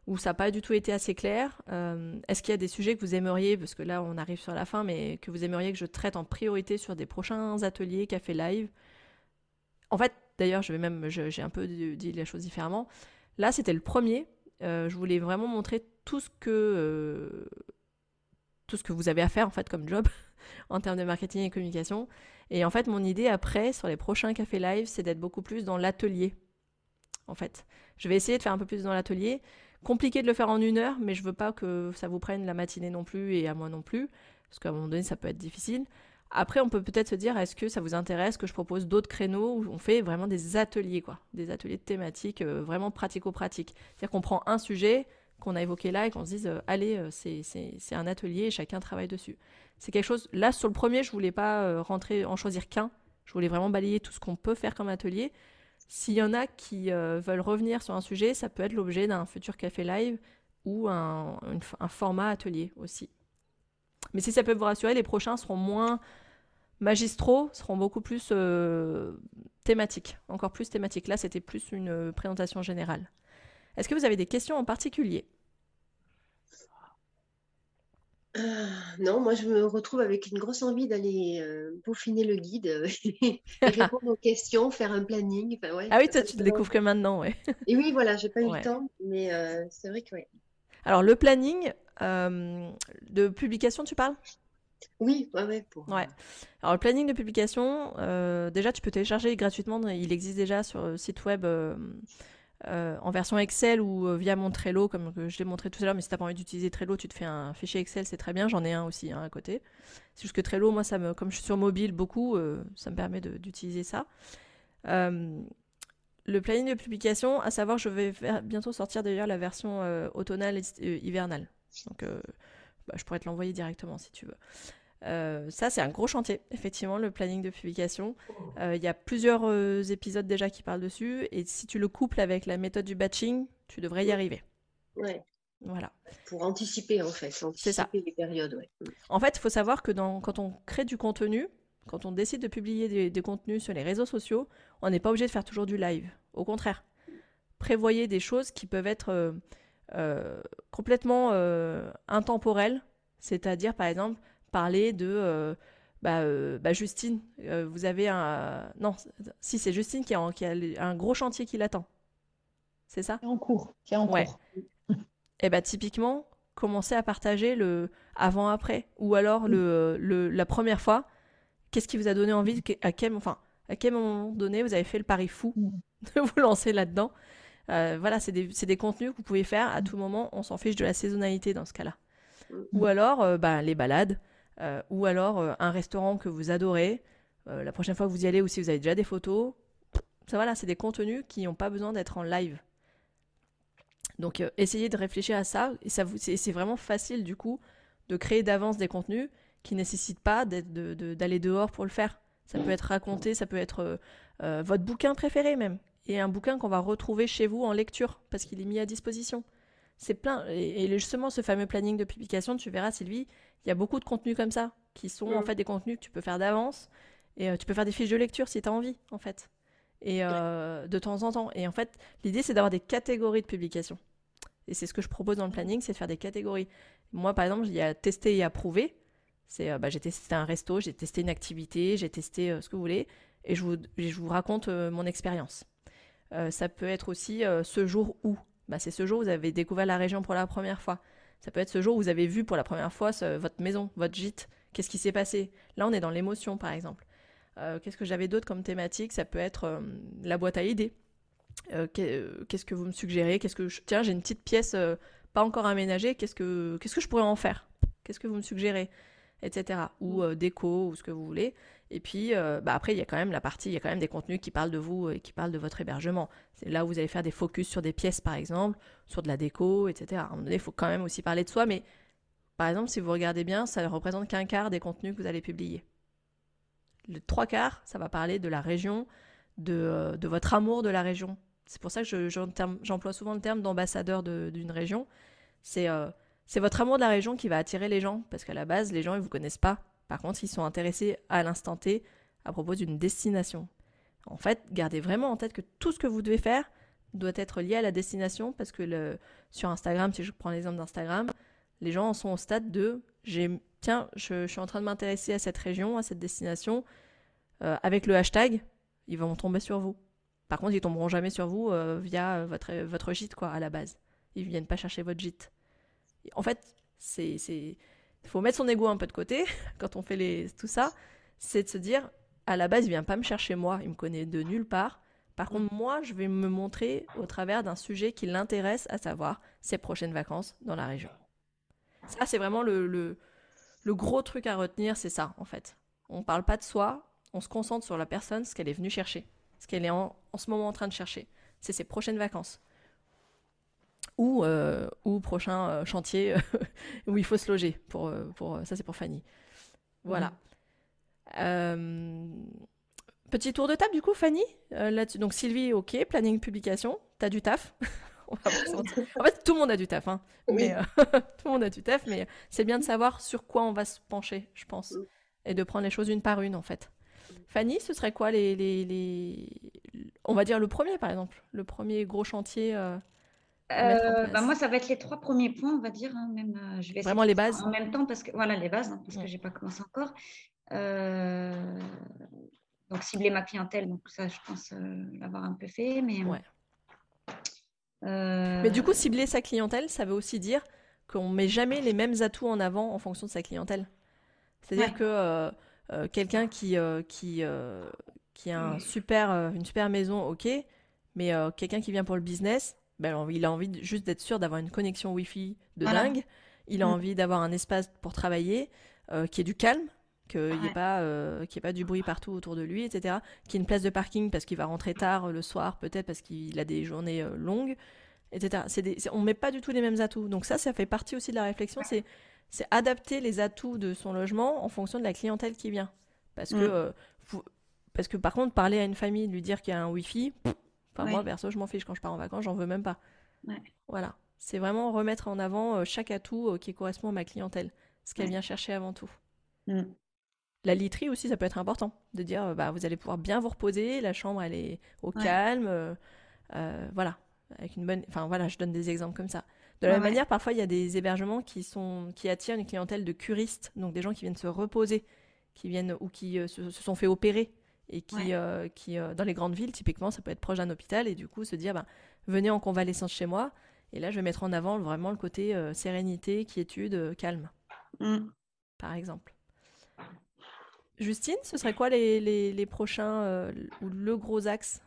où ça n'a pas du tout été assez clair euh, Est-ce qu'il y a des sujets que vous aimeriez, parce que là on arrive sur la fin, mais que vous aimeriez que je traite en priorité sur des prochains ateliers, café live? En fait, d'ailleurs, je vais même, j'ai un peu dit la chose différemment. Là, c'était le premier. Euh, je voulais vraiment montrer tout ce que tout ce que vous avez à faire en fait comme job en termes de marketing et communication. Et en fait, mon idée après, sur les prochains cafés live, c'est d'être beaucoup plus dans l'atelier. En fait, je vais essayer de faire un peu plus dans l'atelier. Compliqué de le faire en une heure, mais je veux pas que ça vous prenne la matinée non plus et à moi non plus, parce qu'à un moment donné, ça peut être difficile. Après, on peut peut-être se dire, est-ce que ça vous intéresse que je propose d'autres créneaux où on fait vraiment des ateliers, quoi, des ateliers de thématiques euh, vraiment pratico-pratiques. C'est-à-dire qu'on prend un sujet qu'on a évoqué là et qu'on se dise, euh, allez, euh, c'est un atelier et chacun travaille dessus. C'est quelque chose. Là, sur le premier, je voulais pas rentrer en choisir qu'un. Je voulais vraiment balayer tout ce qu'on peut faire comme atelier. S'il y en a qui euh, veulent revenir sur un sujet, ça peut être l'objet d'un futur café live ou un, format atelier aussi. Mais si ça peut vous rassurer, les prochains seront moins magistraux, seront beaucoup plus euh, thématiques, encore plus thématiques. Là, c'était plus une présentation générale. Est-ce que vous avez des questions en particulier? Euh, non, moi je me retrouve avec une grosse envie d'aller euh, peaufiner le guide euh, et répondre aux questions, faire un planning. ah oui, toi tu te découvres que maintenant, ouais. Et oui, voilà, j'ai pas eu le temps, mais c'est vrai que oui. Alors le planning de publication, tu parles? Oui, ouais, ouais, pour... ouais. Alors le planning de publication, déjà tu peux télécharger gratuitement, il existe déjà sur le site web euh, en version Excel ou euh, via mon Trello, comme je l'ai montré tout à l'heure, mais si tu n'as pas envie d'utiliser Trello, tu te fais un fichier Excel, c'est très bien, j'en ai un aussi hein, à côté. C'est juste que Trello, moi, ça me, comme je suis sur mobile beaucoup, euh, ça me permet d'utiliser ça. le planning de publication, à savoir, je vais bientôt sortir d'ailleurs la version automnale et hivernale. Donc, bah, je pourrais te l'envoyer directement si tu veux. Euh, ça, c'est un gros chantier, effectivement, le planning de publication. Euh, il y a plusieurs euh, épisodes déjà qui parlent dessus, et si tu le couples avec la méthode du batching, tu devrais y arriver. Ouais. Voilà. Pour anticiper, en fait, anticiper ça. les périodes. En fait, il faut savoir que dans, quand on crée du contenu, quand on décide de publier des, contenus sur les réseaux sociaux, on n'est pas obligé de faire toujours du live. Au contraire, prévoyez des choses qui peuvent être complètement intemporelles, c'est-à-dire par exemple parler de bah, bah, Justine, vous avez un non, si c'est Justine qui a, un gros chantier qui l'attend, c'est ça? Qui est en cours, qui est en cours. Et eh bah typiquement, commencer à partager le avant-après, ou alors le, la première fois Qu'est-ce qui vous a donné envie à quel, enfin, à quel moment donné vous avez fait le pari fou mm. de vous lancer là-dedans? Euh, Voilà, c'est des, des, contenus que vous pouvez faire à tout moment. On s'en fiche de la saisonnalité dans ce cas-là. Ou alors, euh, bah, les balades. Euh, ou alors un restaurant que vous adorez. la prochaine fois que vous y allez ou si vous avez déjà des photos. Ça voilà, c'est des contenus qui n'ont pas besoin d'être en live. Donc essayez de réfléchir à ça. Et ça vous, c'est vraiment facile du coup de créer d'avance des contenus qui nécessite pas d'aller dehors pour le faire. Ça peut être raconté, ça peut être euh, euh, votre bouquin préféré même. Et un bouquin qu'on va retrouver chez vous en lecture parce qu'il est mis à disposition. C'est plein. Et, justement, ce fameux planning de publication, tu verras, Sylvie, il y a beaucoup de contenus comme ça qui sont en mm. fait des contenus que tu peux faire d'avance. Et euh, tu peux faire des fiches de lecture si tu as envie, en fait. Et de temps en temps. Et en fait, l'idée, c'est d'avoir des catégories de publication. Et c'est ce que je propose dans le planning, c'est de faire des catégories. Moi, par exemple, il y a testé et approuvé. C'est, euh, bah, j'ai testé un resto, j'ai testé une activité, j'ai testé euh, ce que vous voulez, et je vous, je vous raconte euh, mon expérience. ça peut être aussi ce jour où. Bah, c'est ce jour où vous avez découvert la région pour la première fois. Ça peut être ce jour où vous avez vu pour la première fois votre maison, votre gîte. Qu'est-ce qui s'est passé? Là, on est dans l'émotion, par exemple. qu'est-ce que j'avais d'autre comme thématique? Ça peut être la boîte à idées. qu'est-ce que vous me suggérez? Qu'est-ce que tiens, j'ai une petite pièce pas encore aménagée. Qu'est-ce que qu'est-ce que je pourrais en faire? Qu'est-ce que vous me suggérez? Etc. Ou mm. euh, déco, ou ce que vous voulez. Et puis, euh, bah après, il y a quand même la partie, il y a quand même des contenus qui parlent de vous et qui parlent de votre hébergement. C'est là où vous allez faire des focus sur des pièces, par exemple, sur de la déco, etc. À un moment donné, il faut quand même aussi parler de soi, mais par exemple, si vous regardez bien, ça ne représente qu'un quart des contenus que vous allez publier. Le trois quarts, ça va parler de la région, de, euh, votre amour de la région. C'est pour ça que j'emploie souvent le terme d'ambassadeur d'une région. C'est c'est votre amour de la région qui va attirer les gens, parce qu'à la base, les gens, ils vous connaissent pas. Par contre, ils sont intéressés à l'instant T à propos d'une destination. En fait, gardez vraiment en tête que tout ce que vous devez faire doit être lié à la destination, parce que sur Instagram, si je prends l'exemple d'Instagram, les gens en sont au stade de tiens, je, suis en train de m'intéresser à cette région, à cette destination, euh, avec le hashtag, ils vont tomber sur vous. Par contre, ils tomberont jamais sur vous euh, via votre, gîte, quoi, à la base. Ils viennent pas chercher votre gîte. En fait, c'est, il faut mettre son ego un peu de côté quand on fait les, tout ça. C'est de se dire, à la base, il vient pas me chercher moi, il me connaît de nulle part. Par contre, moi, je vais me montrer au travers d'un sujet qui l'intéresse, à savoir ses prochaines vacances dans la région. Ça, c'est vraiment le, le, gros truc à retenir, c'est ça, en fait. On ne parle pas de soi, on se concentre sur la personne, ce qu'elle est venue chercher, ce qu'elle est en, en ce moment en train de chercher. C'est ses prochaines vacances ou, euh, ou prochain euh, chantier où il faut se loger. Pour, euh, pour, ça, c'est pour Fanny. Voilà. petit tour de table, du coup, Fanny. là Donc, Sylvie, ok, planning publication. T'as du taf. en fait, tout le monde a du taf. Hein. Mais, tout le monde a du taf, mais c'est bien de savoir sur quoi on va se pencher, je pense. Mm. Et de prendre les choses une par une, en fait. Fanny, ce serait quoi les, les, les, On va dire le premier, par exemple. Le premier gros chantier euh, bah, moi, ça va être les trois premiers points, on va dire. Hein, même, euh, je vais Vraiment les bases En même temps, parce que voilà, les bases, hein, parce que je n'ai pas commencé encore. Euh, donc, cibler ma clientèle, donc ça, je pense l'avoir un peu fait. Mais, ouais. mais du coup, cibler sa clientèle, ça veut aussi dire qu'on ne met jamais les mêmes atouts en avant en fonction de sa clientèle. C'est-à-dire que quelqu'un qui, qui, qui a un super, une super maison, ok, mais quelqu'un qui vient pour le business, ben, il a envie juste d'être sûr d'avoir une connexion Wi-Fi de dingue. Il a mm. envie d'avoir un espace pour travailler euh, qui est du calme, qu'il n'y ait, pas, euh, pas du bruit partout autour de lui, etc. Qu'il y ait une place de parking parce qu'il va rentrer tard le soir, peut-être parce qu'il a des journées euh, longues, etc. on ne met pas du tout les mêmes atouts. Donc ça, ça fait partie aussi de la réflexion. C'est, c'est adapter les atouts de son logement en fonction de la clientèle qui vient. Parce, que, mm. parce que par contre, parler à une famille, lui dire qu'il y a un Wi-Fi, Enfin, moi, perso, je m'en fiche quand je pars en vacances, j'en veux même pas. Voilà. C'est vraiment remettre en avant euh, chaque atout euh, qui correspond à ma clientèle, ce qu'elle vient chercher avant tout. Mm. la literie aussi, ça peut être important de dire bah, vous allez pouvoir bien vous reposer, la chambre elle est au calme, voilà, avec une bonne. Enfin voilà, je donne des exemples comme ça. De la même manière, parfois il y a des hébergements qui sont qui attirent une clientèle de curistes, donc des gens qui viennent se reposer, qui viennent ou qui se, sont fait opérer et qui, qui dans les grandes villes typiquement, ça peut être proche d'un hôpital et du coup se dire bah, venez en convalescence chez moi. Et là, je vais mettre en avant vraiment le côté euh, sérénité, quiétude, euh, calme, mm. par exemple. Justine, ce serait quoi les, les, prochains euh, ou le gros axe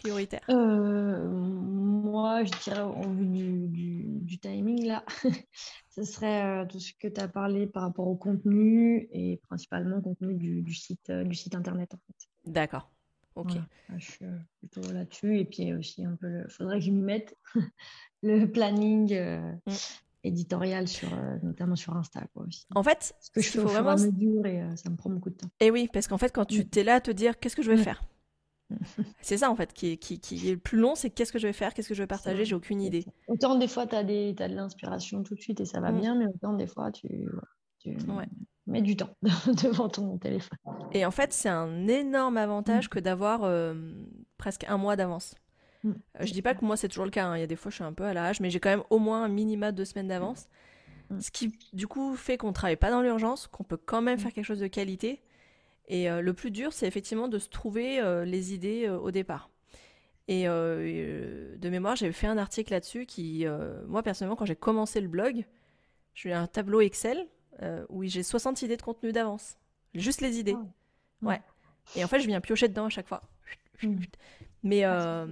prioritaire Moi, je dirais au vu du, du, timing, là, ce serait tout ce que tu as parlé par rapport au contenu et principalement le contenu du, du site, du site internet. En fait. D'accord. Ok. je suis euh, plutôt là-dessus. Et puis aussi un peu, il faudrait que je m'y mette le planning euh, mm. éditorial, sur, euh, notamment sur Insta. Quoi, aussi. En fait, ce que je fais au vraiment... fur et et ça me prend beaucoup de temps. Et oui, parce qu'en fait, quand tu mm. es là à te dire qu'est-ce que je vais mm. faire? c'est ça en fait qui est, qui, qui est le plus long, c'est qu'est-ce que je vais faire, qu'est-ce que je vais partager, j'ai aucune idée. Autant des fois tu as, des, as de l'inspiration tout de suite et ça va bien, mais autant des fois tu, tu mets du temps devant ton téléphone. Et en fait, c'est un énorme avantage mm. que d'avoir euh, presque un mois d'avance. Mm. Euh, je dis pas que moi c'est toujours le cas, hein. il y a des fois je suis un peu à la hache, mais j'ai quand même au moins un minima de deux semaines d'avance. Mm. Ce qui du coup fait qu'on travaille pas dans l'urgence, qu'on peut quand même faire quelque chose de qualité. Et euh, le plus dur, c'est effectivement de se trouver les idées au départ. Et de mémoire, j'avais fait un article là-dessus qui, moi personnellement, quand j'ai commencé le blog, j'ai eu un tableau Excel euh, où j'ai 60 idées de contenu d'avance. Juste les idées. Ah. Ouais. Et en fait, je viens piocher dedans à chaque fois. Hmm. Mais. Euh,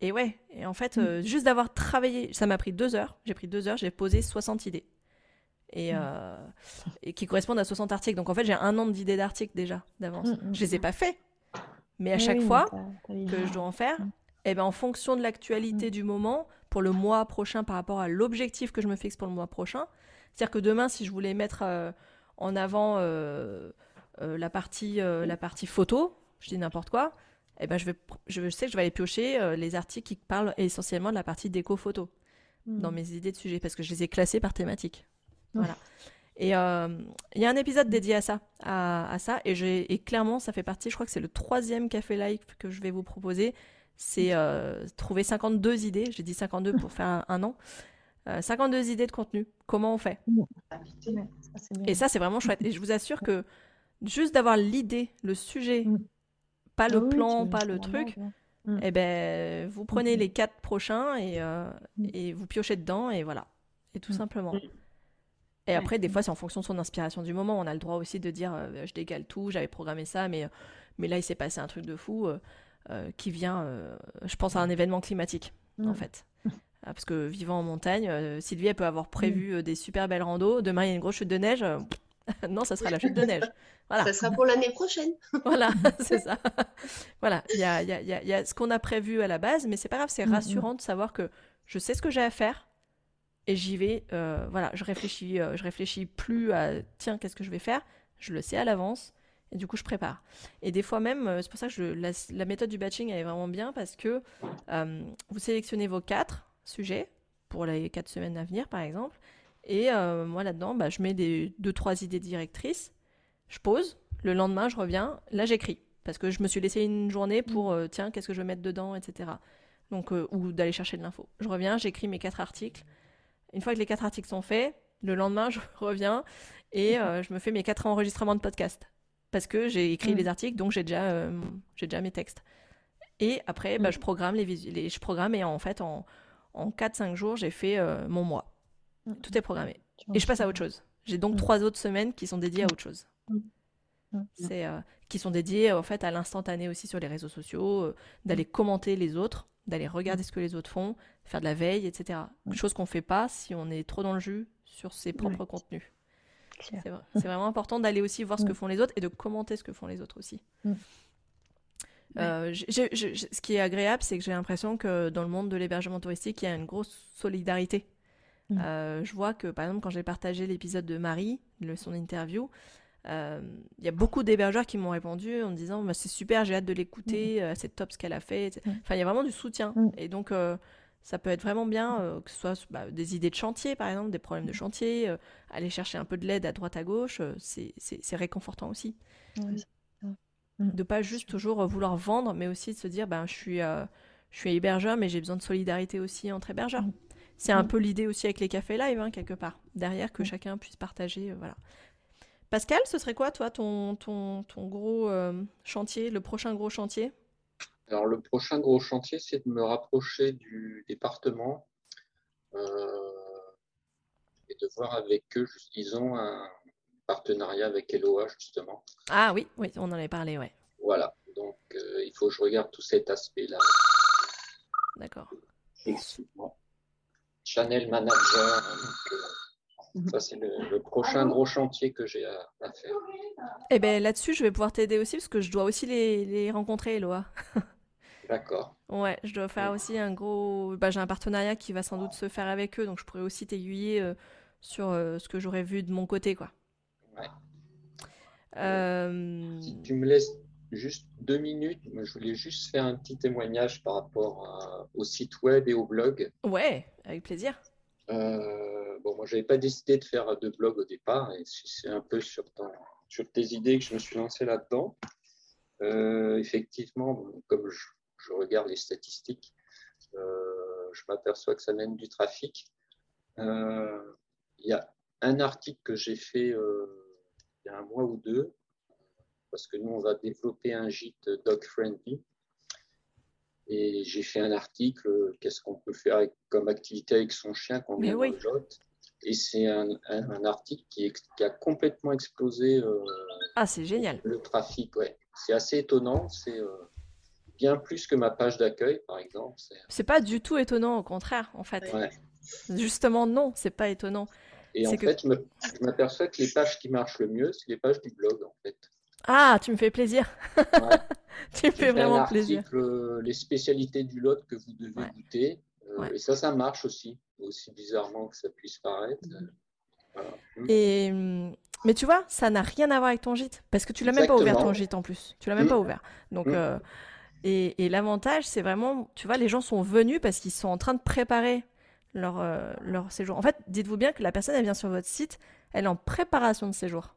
et ouais, et en fait, euh, juste d'avoir travaillé, ça m'a pris deux heures. J'ai pris deux heures, j'ai posé 60 idées. Et, hmm. et qui correspondent à 60 articles. Donc en fait, j'ai un an d'idées d'articles déjà d'avance. Je les ai pas fait. Mais à chaque fois que je dois en faire, eh ben, en fonction de l'actualité du moment, pour le mois prochain par rapport à l'objectif que je me fixe pour le mois prochain, c'est-à-dire que demain, si je voulais mettre euh, en avant euh, euh, la, partie, la partie photo, je dis n'importe quoi, eh ben je, vais, je sais que je vais aller piocher les articles qui parlent essentiellement de la partie déco-photo dans mes idées de sujet, parce que je les ai classés par thématique. Voilà. Et il y a un épisode dédié à ça, à, ça, et, et, clairement, ça fait partie, je crois que c'est le troisième café live que je vais vous proposer, c'est trouver 52 idées, j'ai dit 52 pour faire un an, 52 euh, idées de contenu. Comment on fait? Et ça, c'est vraiment chouette. Et je vous assure que juste d'avoir l'idée, le sujet, mm. pas le ah plan, pas le truc, mm. eh ben, vous prenez les quatre prochains et, euh, mm. et vous piochez dedans et voilà. Et tout simplement. Et après, des fois, c'est en fonction de son inspiration du moment. On a le droit aussi de dire euh, je décale tout, j'avais programmé ça, mais, mais là, il s'est passé un truc de fou qui vient, je pense, à un événement climatique, en fait. Ah, parce que vivant en montagne, euh, Sylvie, elle peut avoir prévu mm. euh, des super belles randos. Demain, il y a une grosse chute de neige. Euh, non, ça sera la chute de neige. Voilà. Ça sera pour l'année prochaine. voilà, c'est ça. voilà, il y a, y, a, y a, ce qu'on a prévu à la base, mais c'est pas grave, c'est mm, mm. rassurant de savoir que je sais ce que j'ai à faire et j'y vais. voilà, je réfléchis, je réfléchis plus à tiens, qu'est-ce que je vais faire? Je le sais à l'avance et du coup, je prépare. Et des fois même, c'est pour ça que je, la, méthode du batching est vraiment bien parce que vous sélectionnez vos quatre sujet pour les quatre semaines à venir, par exemple. Et euh, moi, là-dedans, bah, je mets des, deux, trois idées directrices. Je pose. Le lendemain, je reviens. Là, j'écris. Parce que je me suis laissé une journée pour, euh, tiens, qu'est-ce que je vais mettre dedans, etc. Donc, euh, ou d'aller chercher de l'info. Je reviens, j'écris mes quatre articles. Une fois que les quatre articles sont faits, le lendemain, je reviens et je me fais mes quatre enregistrements de podcast. Parce que j'ai écrit mm. les articles, donc j'ai déjà, j'ai déjà mes textes. Et après, bah, mm. je programme les, les, je programme et en fait, en, en 4-5 jours, j'ai fait euh, mon mois. Mm. Tout est programmé. Et je passe à autre chose. J'ai donc mm. trois autres semaines qui sont dédiées à autre chose. Mm. C'est euh, qui sont dédiées en fait à l'instantané aussi sur les réseaux sociaux, euh, d'aller commenter les autres, d'aller regarder ce que les autres font, faire de la veille, etc. Chose qu'on fait pas si on est trop dans le jus sur ses propres contenus. C'est vraiment important d'aller aussi voir ce que font les autres et de commenter ce que font les autres aussi. Euh, ce qui est agréable, c'est que j'ai l'impression que dans le monde de l'hébergement touristique, il y a une grosse solidarité. Mm. Euh, je vois que, par exemple, quand j'ai partagé l'épisode de Marie, le, son interview, il y a beaucoup d'hébergeurs qui m'ont répondu en me disant bah, c'est super, j'ai hâte de l'écouter, mm. c'est top ce qu'elle a fait. Mm. Enfin, il y a vraiment du soutien. Et donc, Ça peut être vraiment bien, euh, que ce soit bah, des idées de chantier, par exemple, des problèmes de chantier, euh, aller chercher un peu de l'aide à droite à gauche, euh, c'est réconfortant aussi. De De pas juste toujours vouloir vendre, mais aussi de se dire, ben, je, suis, je suis hébergeur, mais j'ai besoin de solidarité aussi entre hébergeurs. Mmh. C'est un peu l'idée aussi avec les cafés live, hein, quelque part. Derrière, que chacun puisse partager. voilà. Pascal, ce serait quoi, toi, ton, ton, ton gros chantier, le prochain gros chantier? Alors, le prochain gros chantier, c'est de me rapprocher du département euh, et de voir avec eux, disons, un partenariat avec Eloa, justement. Ah oui, oui, on en avait parlé, ouais. Voilà, donc euh, il faut que je regarde tout cet aspect-là. D'accord. Channel manager. Euh. Ça, c'est le, prochain gros chantier que j'ai à, faire. Et eh bien là-dessus, je vais pouvoir t'aider aussi parce que je dois aussi les, les rencontrer, Eloa. D'accord. Ouais, je dois faire aussi un gros. Bah, j'ai un partenariat qui va sans doute se faire avec eux, donc je pourrais aussi t'aiguiller euh, sur euh, ce que j'aurais vu de mon côté, quoi. Ouais. Euh, si tu me laisses juste deux minutes, je voulais juste faire un petit témoignage par rapport au site web et au blog. Ouais, avec plaisir. Bon, moi, j'avais pas décidé de faire de blog au départ, et c'est un peu sur, sur tes idées que je me suis lancé là-dedans. effectivement, comme je, je regarde les statistiques, euh, je m'aperçois que ça mène du trafic. Euh, il y a un article que j'ai fait euh, il y a un mois ou deux, parce que nous, on va développer un gîte dog friendly. Et j'ai fait un article, qu'est-ce qu'on peut faire comme activité avec son chien quand on est oui. Et c'est un, article qui, a complètement explosé. ah, c'est génial. Le trafic, ouais. C'est assez étonnant. C'est bien plus que ma page d'accueil, par exemple. C'est pas du tout étonnant, au contraire, en fait. Justement, non, c'est pas étonnant. Et en fait, je m'aperçois que les pages qui marchent le mieux, c'est les pages du blog, en fait. Ah, tu me fais plaisir. tu me fais vraiment article, plaisir. Euh, les spécialités du lot que vous devez goûter. Euh, et ça, ça marche aussi, aussi bizarrement que ça puisse paraître. Mm. Et hum, mais tu vois, ça n'a rien à voir avec ton gîte parce que tu l'as même pas ouvert ton gîte en plus. Tu l'as même mm. pas ouvert. Donc mm. euh, et, l'avantage, c'est vraiment, tu vois, les gens sont venus parce qu'ils sont en train de préparer leur, euh, leur séjour. En fait, dites-vous bien que la personne, elle vient sur votre site, elle est en préparation de séjour.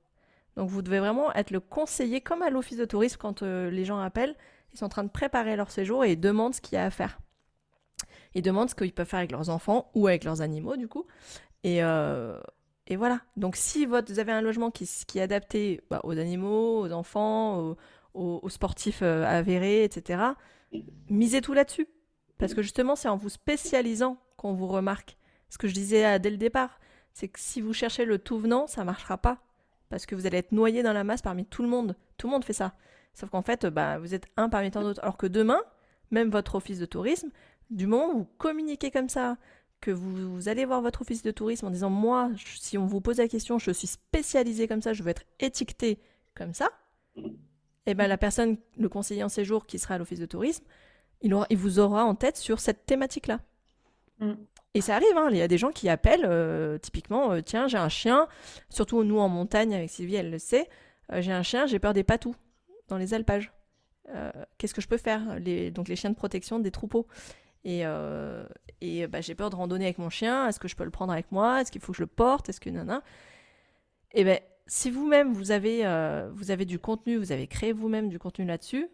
Donc vous devez vraiment être le conseiller, comme à l'office de tourisme, quand euh, les gens appellent, ils sont en train de préparer leur séjour et ils demandent ce qu'il y a à faire. Ils demandent ce qu'ils peuvent faire avec leurs enfants ou avec leurs animaux, du coup. Et, euh, et voilà. Donc si vous avez un logement qui, est adapté bah, aux animaux, aux enfants, aux, aux, sportifs euh, avérés, etc. Misez tout là-dessus. Parce que justement, c'est en vous spécialisant qu'on vous remarque. Ce que je disais euh, dès le départ, c'est que si vous cherchez le tout venant, ça ne marchera pas. Parce que vous allez être noyé dans la masse parmi tout le monde. Tout le monde fait ça. Sauf qu'en fait, bah, vous êtes un parmi tant d'autres. Alors que demain, même votre office de tourisme, du moment où vous communiquez comme ça, que vous, vous, allez voir votre office de tourisme en disant moi, si on vous pose la question, je suis spécialisé comme ça, je veux être étiqueté comme ça, eh ben, la personne, le conseiller en séjour qui sera à l'office de tourisme, il, aura, il vous aura en tête sur cette thématique-là. Mm. Et ça arrive, hein, il y a des gens qui appellent, euh, typiquement, euh, tiens, j'ai un chien, surtout nous en montagne, avec Sylvie, elle le sait, euh, j'ai un chien, j'ai peur des patous dans les alpages. Qu'est-ce que je peux faire? Les, Donc les chiens de protection des troupeaux. Et, et bah, j'ai peur de randonner avec mon chien, est-ce que je peux le prendre avec moi? Est-ce qu'il faut que je le porte? Est-ce que... Nana Et eh ben si vous-même vous avez, euh, vous avez du contenu, vous avez créé vous-même du contenu là-dessus,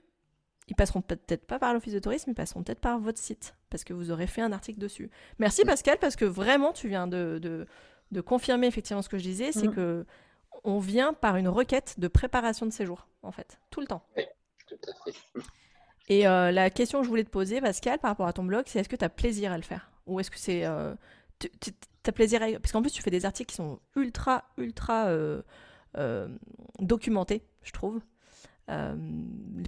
ils passeront peut-être pas par l'office de tourisme, ils passeront peut-être par votre site, parce que vous aurez fait un article dessus. Merci Pascal, parce que vraiment, tu viens de, de, confirmer effectivement ce que je disais, c'est mhm. que on vient par une requête de préparation de séjour, en fait, tout le temps. Oui, tout à fait. Et euh, la question que je voulais te poser, Pascal, par rapport à ton blog, c'est est-ce que tu as plaisir à le faire? Ou est-ce que c'est... Euh, tu as plaisir à... Parce qu'en plus, tu fais des articles qui sont ultra, ultra euh, documentés, je trouve.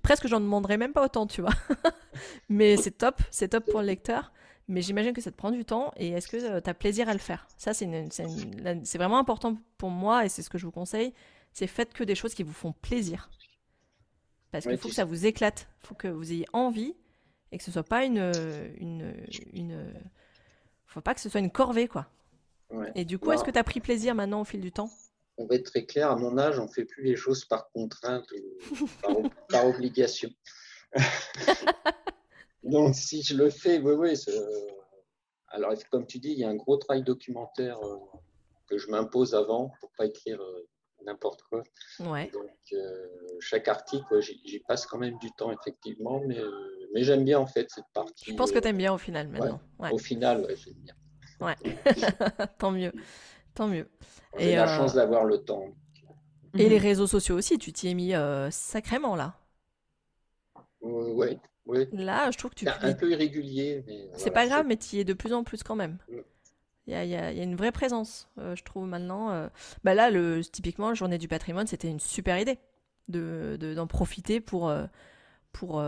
Presque, j'en demanderais même pas autant, tu vois. Mais c'est top, c'est top pour le lecteur. Mais j'imagine que ça te prend du temps. Et est-ce que tu as plaisir à le faire? Ça, c'est vraiment important pour moi et c'est ce que je vous conseille. C'est faites que des choses qui vous font plaisir. Parce qu'il faut que ça vous éclate. Il faut que vous ayez envie et que ce soit pas une, une, une faut pas que ce soit une corvée, quoi. Et du coup, est-ce que tu as pris plaisir maintenant au fil du temps? On va être très clair, à mon âge, on ne fait plus les choses par contrainte ou par, obligation. Donc, si je le fais, oui, oui, Alors, comme tu dis, il y a un gros travail documentaire que je m'impose avant pour pas écrire n'importe quoi. Ouais. Donc, chaque article, j'y passe quand même du temps, effectivement, mais, mais j'aime bien en fait cette partie. Je pense que tu aimes bien au final maintenant. Au final, j'aime bien. Ouais, tant mieux, tant mieux. J'ai la chance d'avoir le temps. Et les réseaux sociaux aussi, tu t'y es mis euh, sacrément là. oui, oui. Là, je trouve que tu. C'est un peu irrégulier. C'est pas grave, mais tu y es de plus en plus quand même. Il y, a, y, a, une vraie présence, euh, je trouve maintenant. Euh. Bah là, le, typiquement, la journée du patrimoine, c'était une super idée d'en de, d'en profiter pour, pour,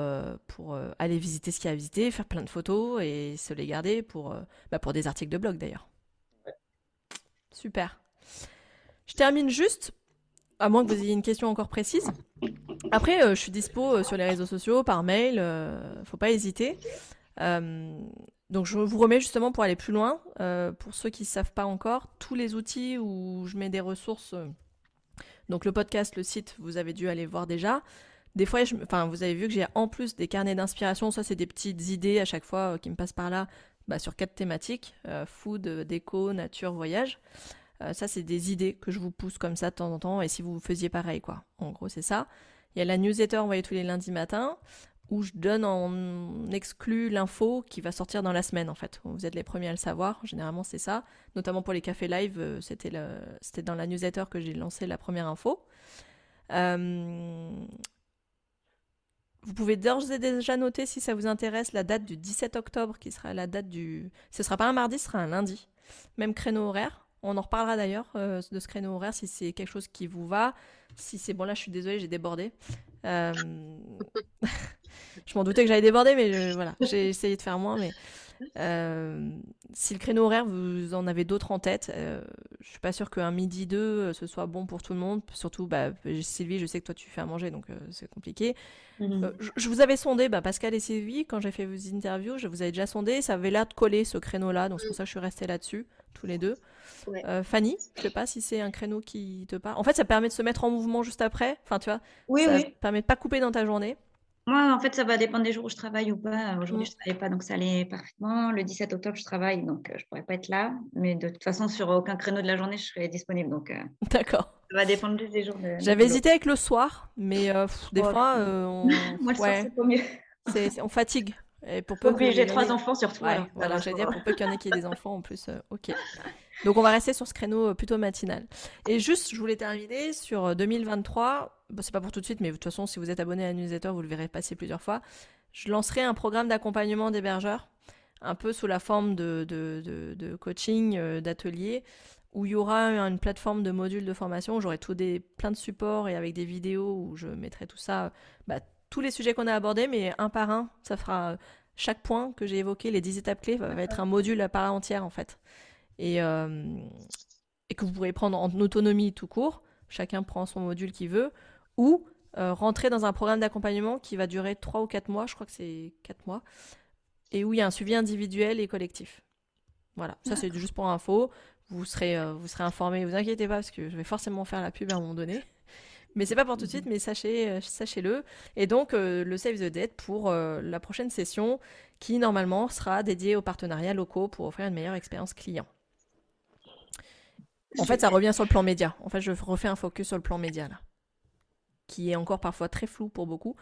pour aller visiter ce qu'il y a à visiter, faire plein de photos et se les garder pour, bah, pour des articles de blog d'ailleurs. Super. Je termine juste à moins que vous ayez une question encore précise. Après, euh, je suis dispo euh, sur les réseaux sociaux, par mail, euh, faut pas hésiter. Donc je vous remets justement pour aller plus loin, pour ceux qui ne savent pas encore, tous les outils où je mets des ressources. donc le podcast, le site, vous avez dû aller voir déjà. Des fois, vous avez vu que j'ai en plus des carnets d'inspiration. Ça, c'est des petites idées à chaque fois qui me passent par là, bah, sur quatre thématiques food, déco, nature, voyage. Euh, ça, c'est des idées que je vous pousse comme ça de temps en temps. Et si vous faisiez pareil, quoi. En gros, c'est ça. Il y a la newsletter envoyée tous les lundis matins où je donne en exclu l'info qui va sortir dans la semaine en fait. Vous êtes les premiers à le savoir, généralement c'est ça. Notamment pour les cafés live, euh, c'était, dans la newsletter que j'ai lancé la première info. Euh, vous pouvez d'ores et déjà noter si ça vous intéresse la date du 17 octobre qui sera la date du... Ce sera pas un mardi, ce sera un lundi. Même créneau horaire. On en reparlera d'ailleurs euh, de ce créneau horaire si c'est quelque chose qui vous va. Si c'est bon, là, je suis désolée, j'ai débordé. je m'en doutais que j'allais déborder, mais voilà, j'ai essayé de faire moins. Mais euh, si le créneau horaire, vous en avez d'autres en tête, je je suis pas sûre qu'un midi 2 ce soit bon pour tout le monde. Surtout, bah, Sylvie, je sais que toi tu fais à manger, donc c'est compliqué. Mhm. je, vous avais sondé, bah, Pascal et Sylvie, quand j'ai fait vos interviews, je vous avais déjà sondé, ça avait l'air de coller ce créneau-là, donc c'est pour ça que je suis restée là-dessus, tous les deux. Euh, Fanny, je sais pas si c'est un créneau qui te parle. En fait, ça permet de se mettre en mouvement juste après. Enfin, tu vois, oui, ça oui. permet de pas couper dans ta journée. Moi, en fait, ça va dépendre des jours où je travaille ou pas. Aujourd'hui, je je travaille pas, donc ça allait parfaitement. Le 17 octobre, je travaille, donc je euh, je pourrais pas être là. Mais de toute façon, sur aucun créneau de la journée, je serai disponible. Donc, euh, d'accord. Ça va dépendre juste des jours. De... J'avais hésité avec le soir, mais des oh, fois, on... moi le soir, c'est pas mieux. on fatigue. Et pour peu j'ai trois enfants surtout. Ouais, alors, j'allais dire pour peu qu'il y en ait qui aient des enfants en plus. ok. Donc on va rester sur ce créneau euh, plutôt matinal. Et juste, je voulais terminer sur 2023. Euh, bon, c'est pas pour tout de suite, mais de toute façon, si vous êtes abonné à la newsletter, vous le verrez passer plusieurs fois. Je lancerai un programme d'accompagnement d'hébergeurs, un peu sous la forme de, de, coaching, euh, d'atelier, où il y aura une plateforme de modules de formation. J'aurai tout des, plein de supports et avec des vidéos où je mettrai tout ça, bah, tous les sujets qu'on a abordés, mais un par un. Ça fera chaque point que j'ai évoqué, les 10 étapes clés, va être un module à part entière en fait et, euh, et que vous pourrez prendre en autonomie tout court, chacun prend son module qu'il veut, ou euh, rentrer dans un programme d'accompagnement qui va durer 3 ou 4 mois, je crois que c'est 4 mois, et où il y a un suivi individuel et collectif. Voilà, ça c'est juste pour info. Vous serez, euh, vous serez informés, vous inquiétez pas, parce que je vais forcément faire la pub à un moment donné. Mais c'est pas pour tout de suite, mais sachez, sachez-le. Et donc, le Save the Date pour la prochaine session qui, normalement, sera dédiée aux partenariats locaux pour offrir une meilleure expérience client. En fait, ça revient sur le plan média. En fait, je refais un focus sur le plan média, là, qui est encore parfois très flou pour beaucoup.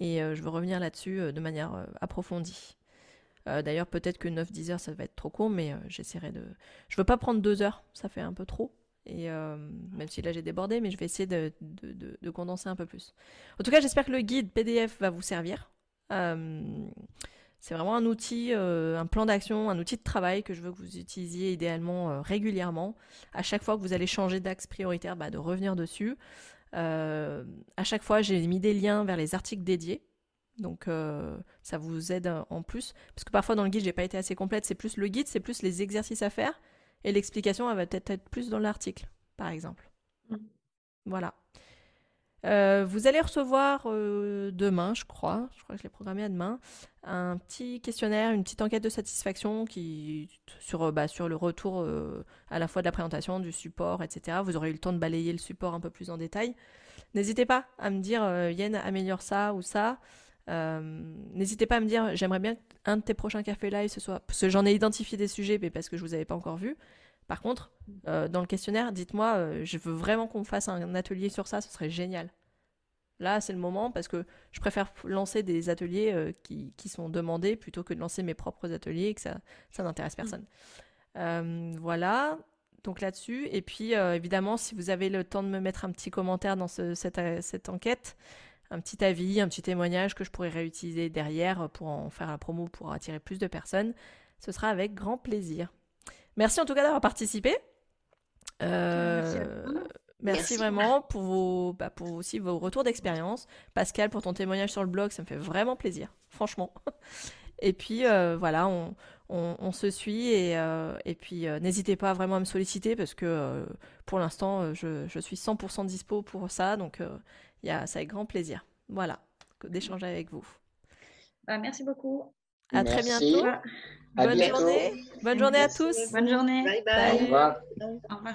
Et euh, je veux revenir là-dessus euh, de manière euh, approfondie. D'ailleurs, peut-être que 9-10 heures, ça va être trop court, mais j'essaierai de... Je veux pas prendre 2 heures, ça fait un peu trop. Et même si là j'ai débordé, mais je vais essayer de, de, condenser un peu plus. En tout cas, j'espère que le guide PDF va vous servir. C'est vraiment un outil, un plan d'action, un outil de travail que je veux que vous utilisiez idéalement régulièrement. À chaque fois que vous allez changer d'axe prioritaire, bah, de revenir dessus. Euh, à chaque fois, j'ai mis des liens vers les articles dédiés. Donc ça vous aide en plus. Parce que parfois dans le guide, j'ai pas été assez complète. C'est plus le guide, c'est plus les exercices à faire. Et l'explication, elle va peut-être être plus dans l'article, par exemple. Mmh. Voilà. Euh, vous allez recevoir euh, demain, je crois, je crois que je l'ai programmé à demain, un petit questionnaire, une petite enquête de satisfaction qui sur, euh, bah, sur le retour à la fois de la présentation, du support, etc. Vous aurez eu le temps de balayer le support un peu plus en détail. N'hésitez pas à me dire, Yen, améliore ça ou ça. N'hésitez pas à me dire, j'aimerais bien qu'un de tes prochains cafés live ce soit. Parce que j'en ai identifié des sujets, mais parce que je vous avais pas encore vu. Par contre, dans le questionnaire, dites-moi, je veux vraiment qu'on fasse un atelier sur ça, ce serait génial. Là, c'est le moment parce que je préfère lancer des ateliers euh, qui, sont demandés plutôt que de lancer mes propres ateliers et que ça, ça n'intéresse mm. personne. Euh, voilà, donc là-dessus. Et puis, euh, évidemment, si vous avez le temps de me mettre un petit commentaire dans cette, cette, enquête, un petit avis, un petit témoignage que je pourrais réutiliser derrière pour en faire la promo pour attirer plus de personnes, ce sera avec grand plaisir. Merci en tout cas d'avoir participé. Merci, vraiment pour, vos, bah, pour aussi vos retours d'expérience. Pascal, pour ton témoignage sur le blog, ça me fait vraiment plaisir, franchement. Et puis euh, voilà, on, on, se suit et, euh, et puis euh, n'hésitez pas vraiment à me solliciter parce que pour l'instant, je, je, suis 100% dispo pour ça. Donc y a, ça avec grand plaisir. Voilà, d'échanger avec vous. Bah, merci beaucoup. À très bientôt. Bonne journée. Bonne journée à tous. Bonne journée. Bye bye. Au revoir. Au revoir.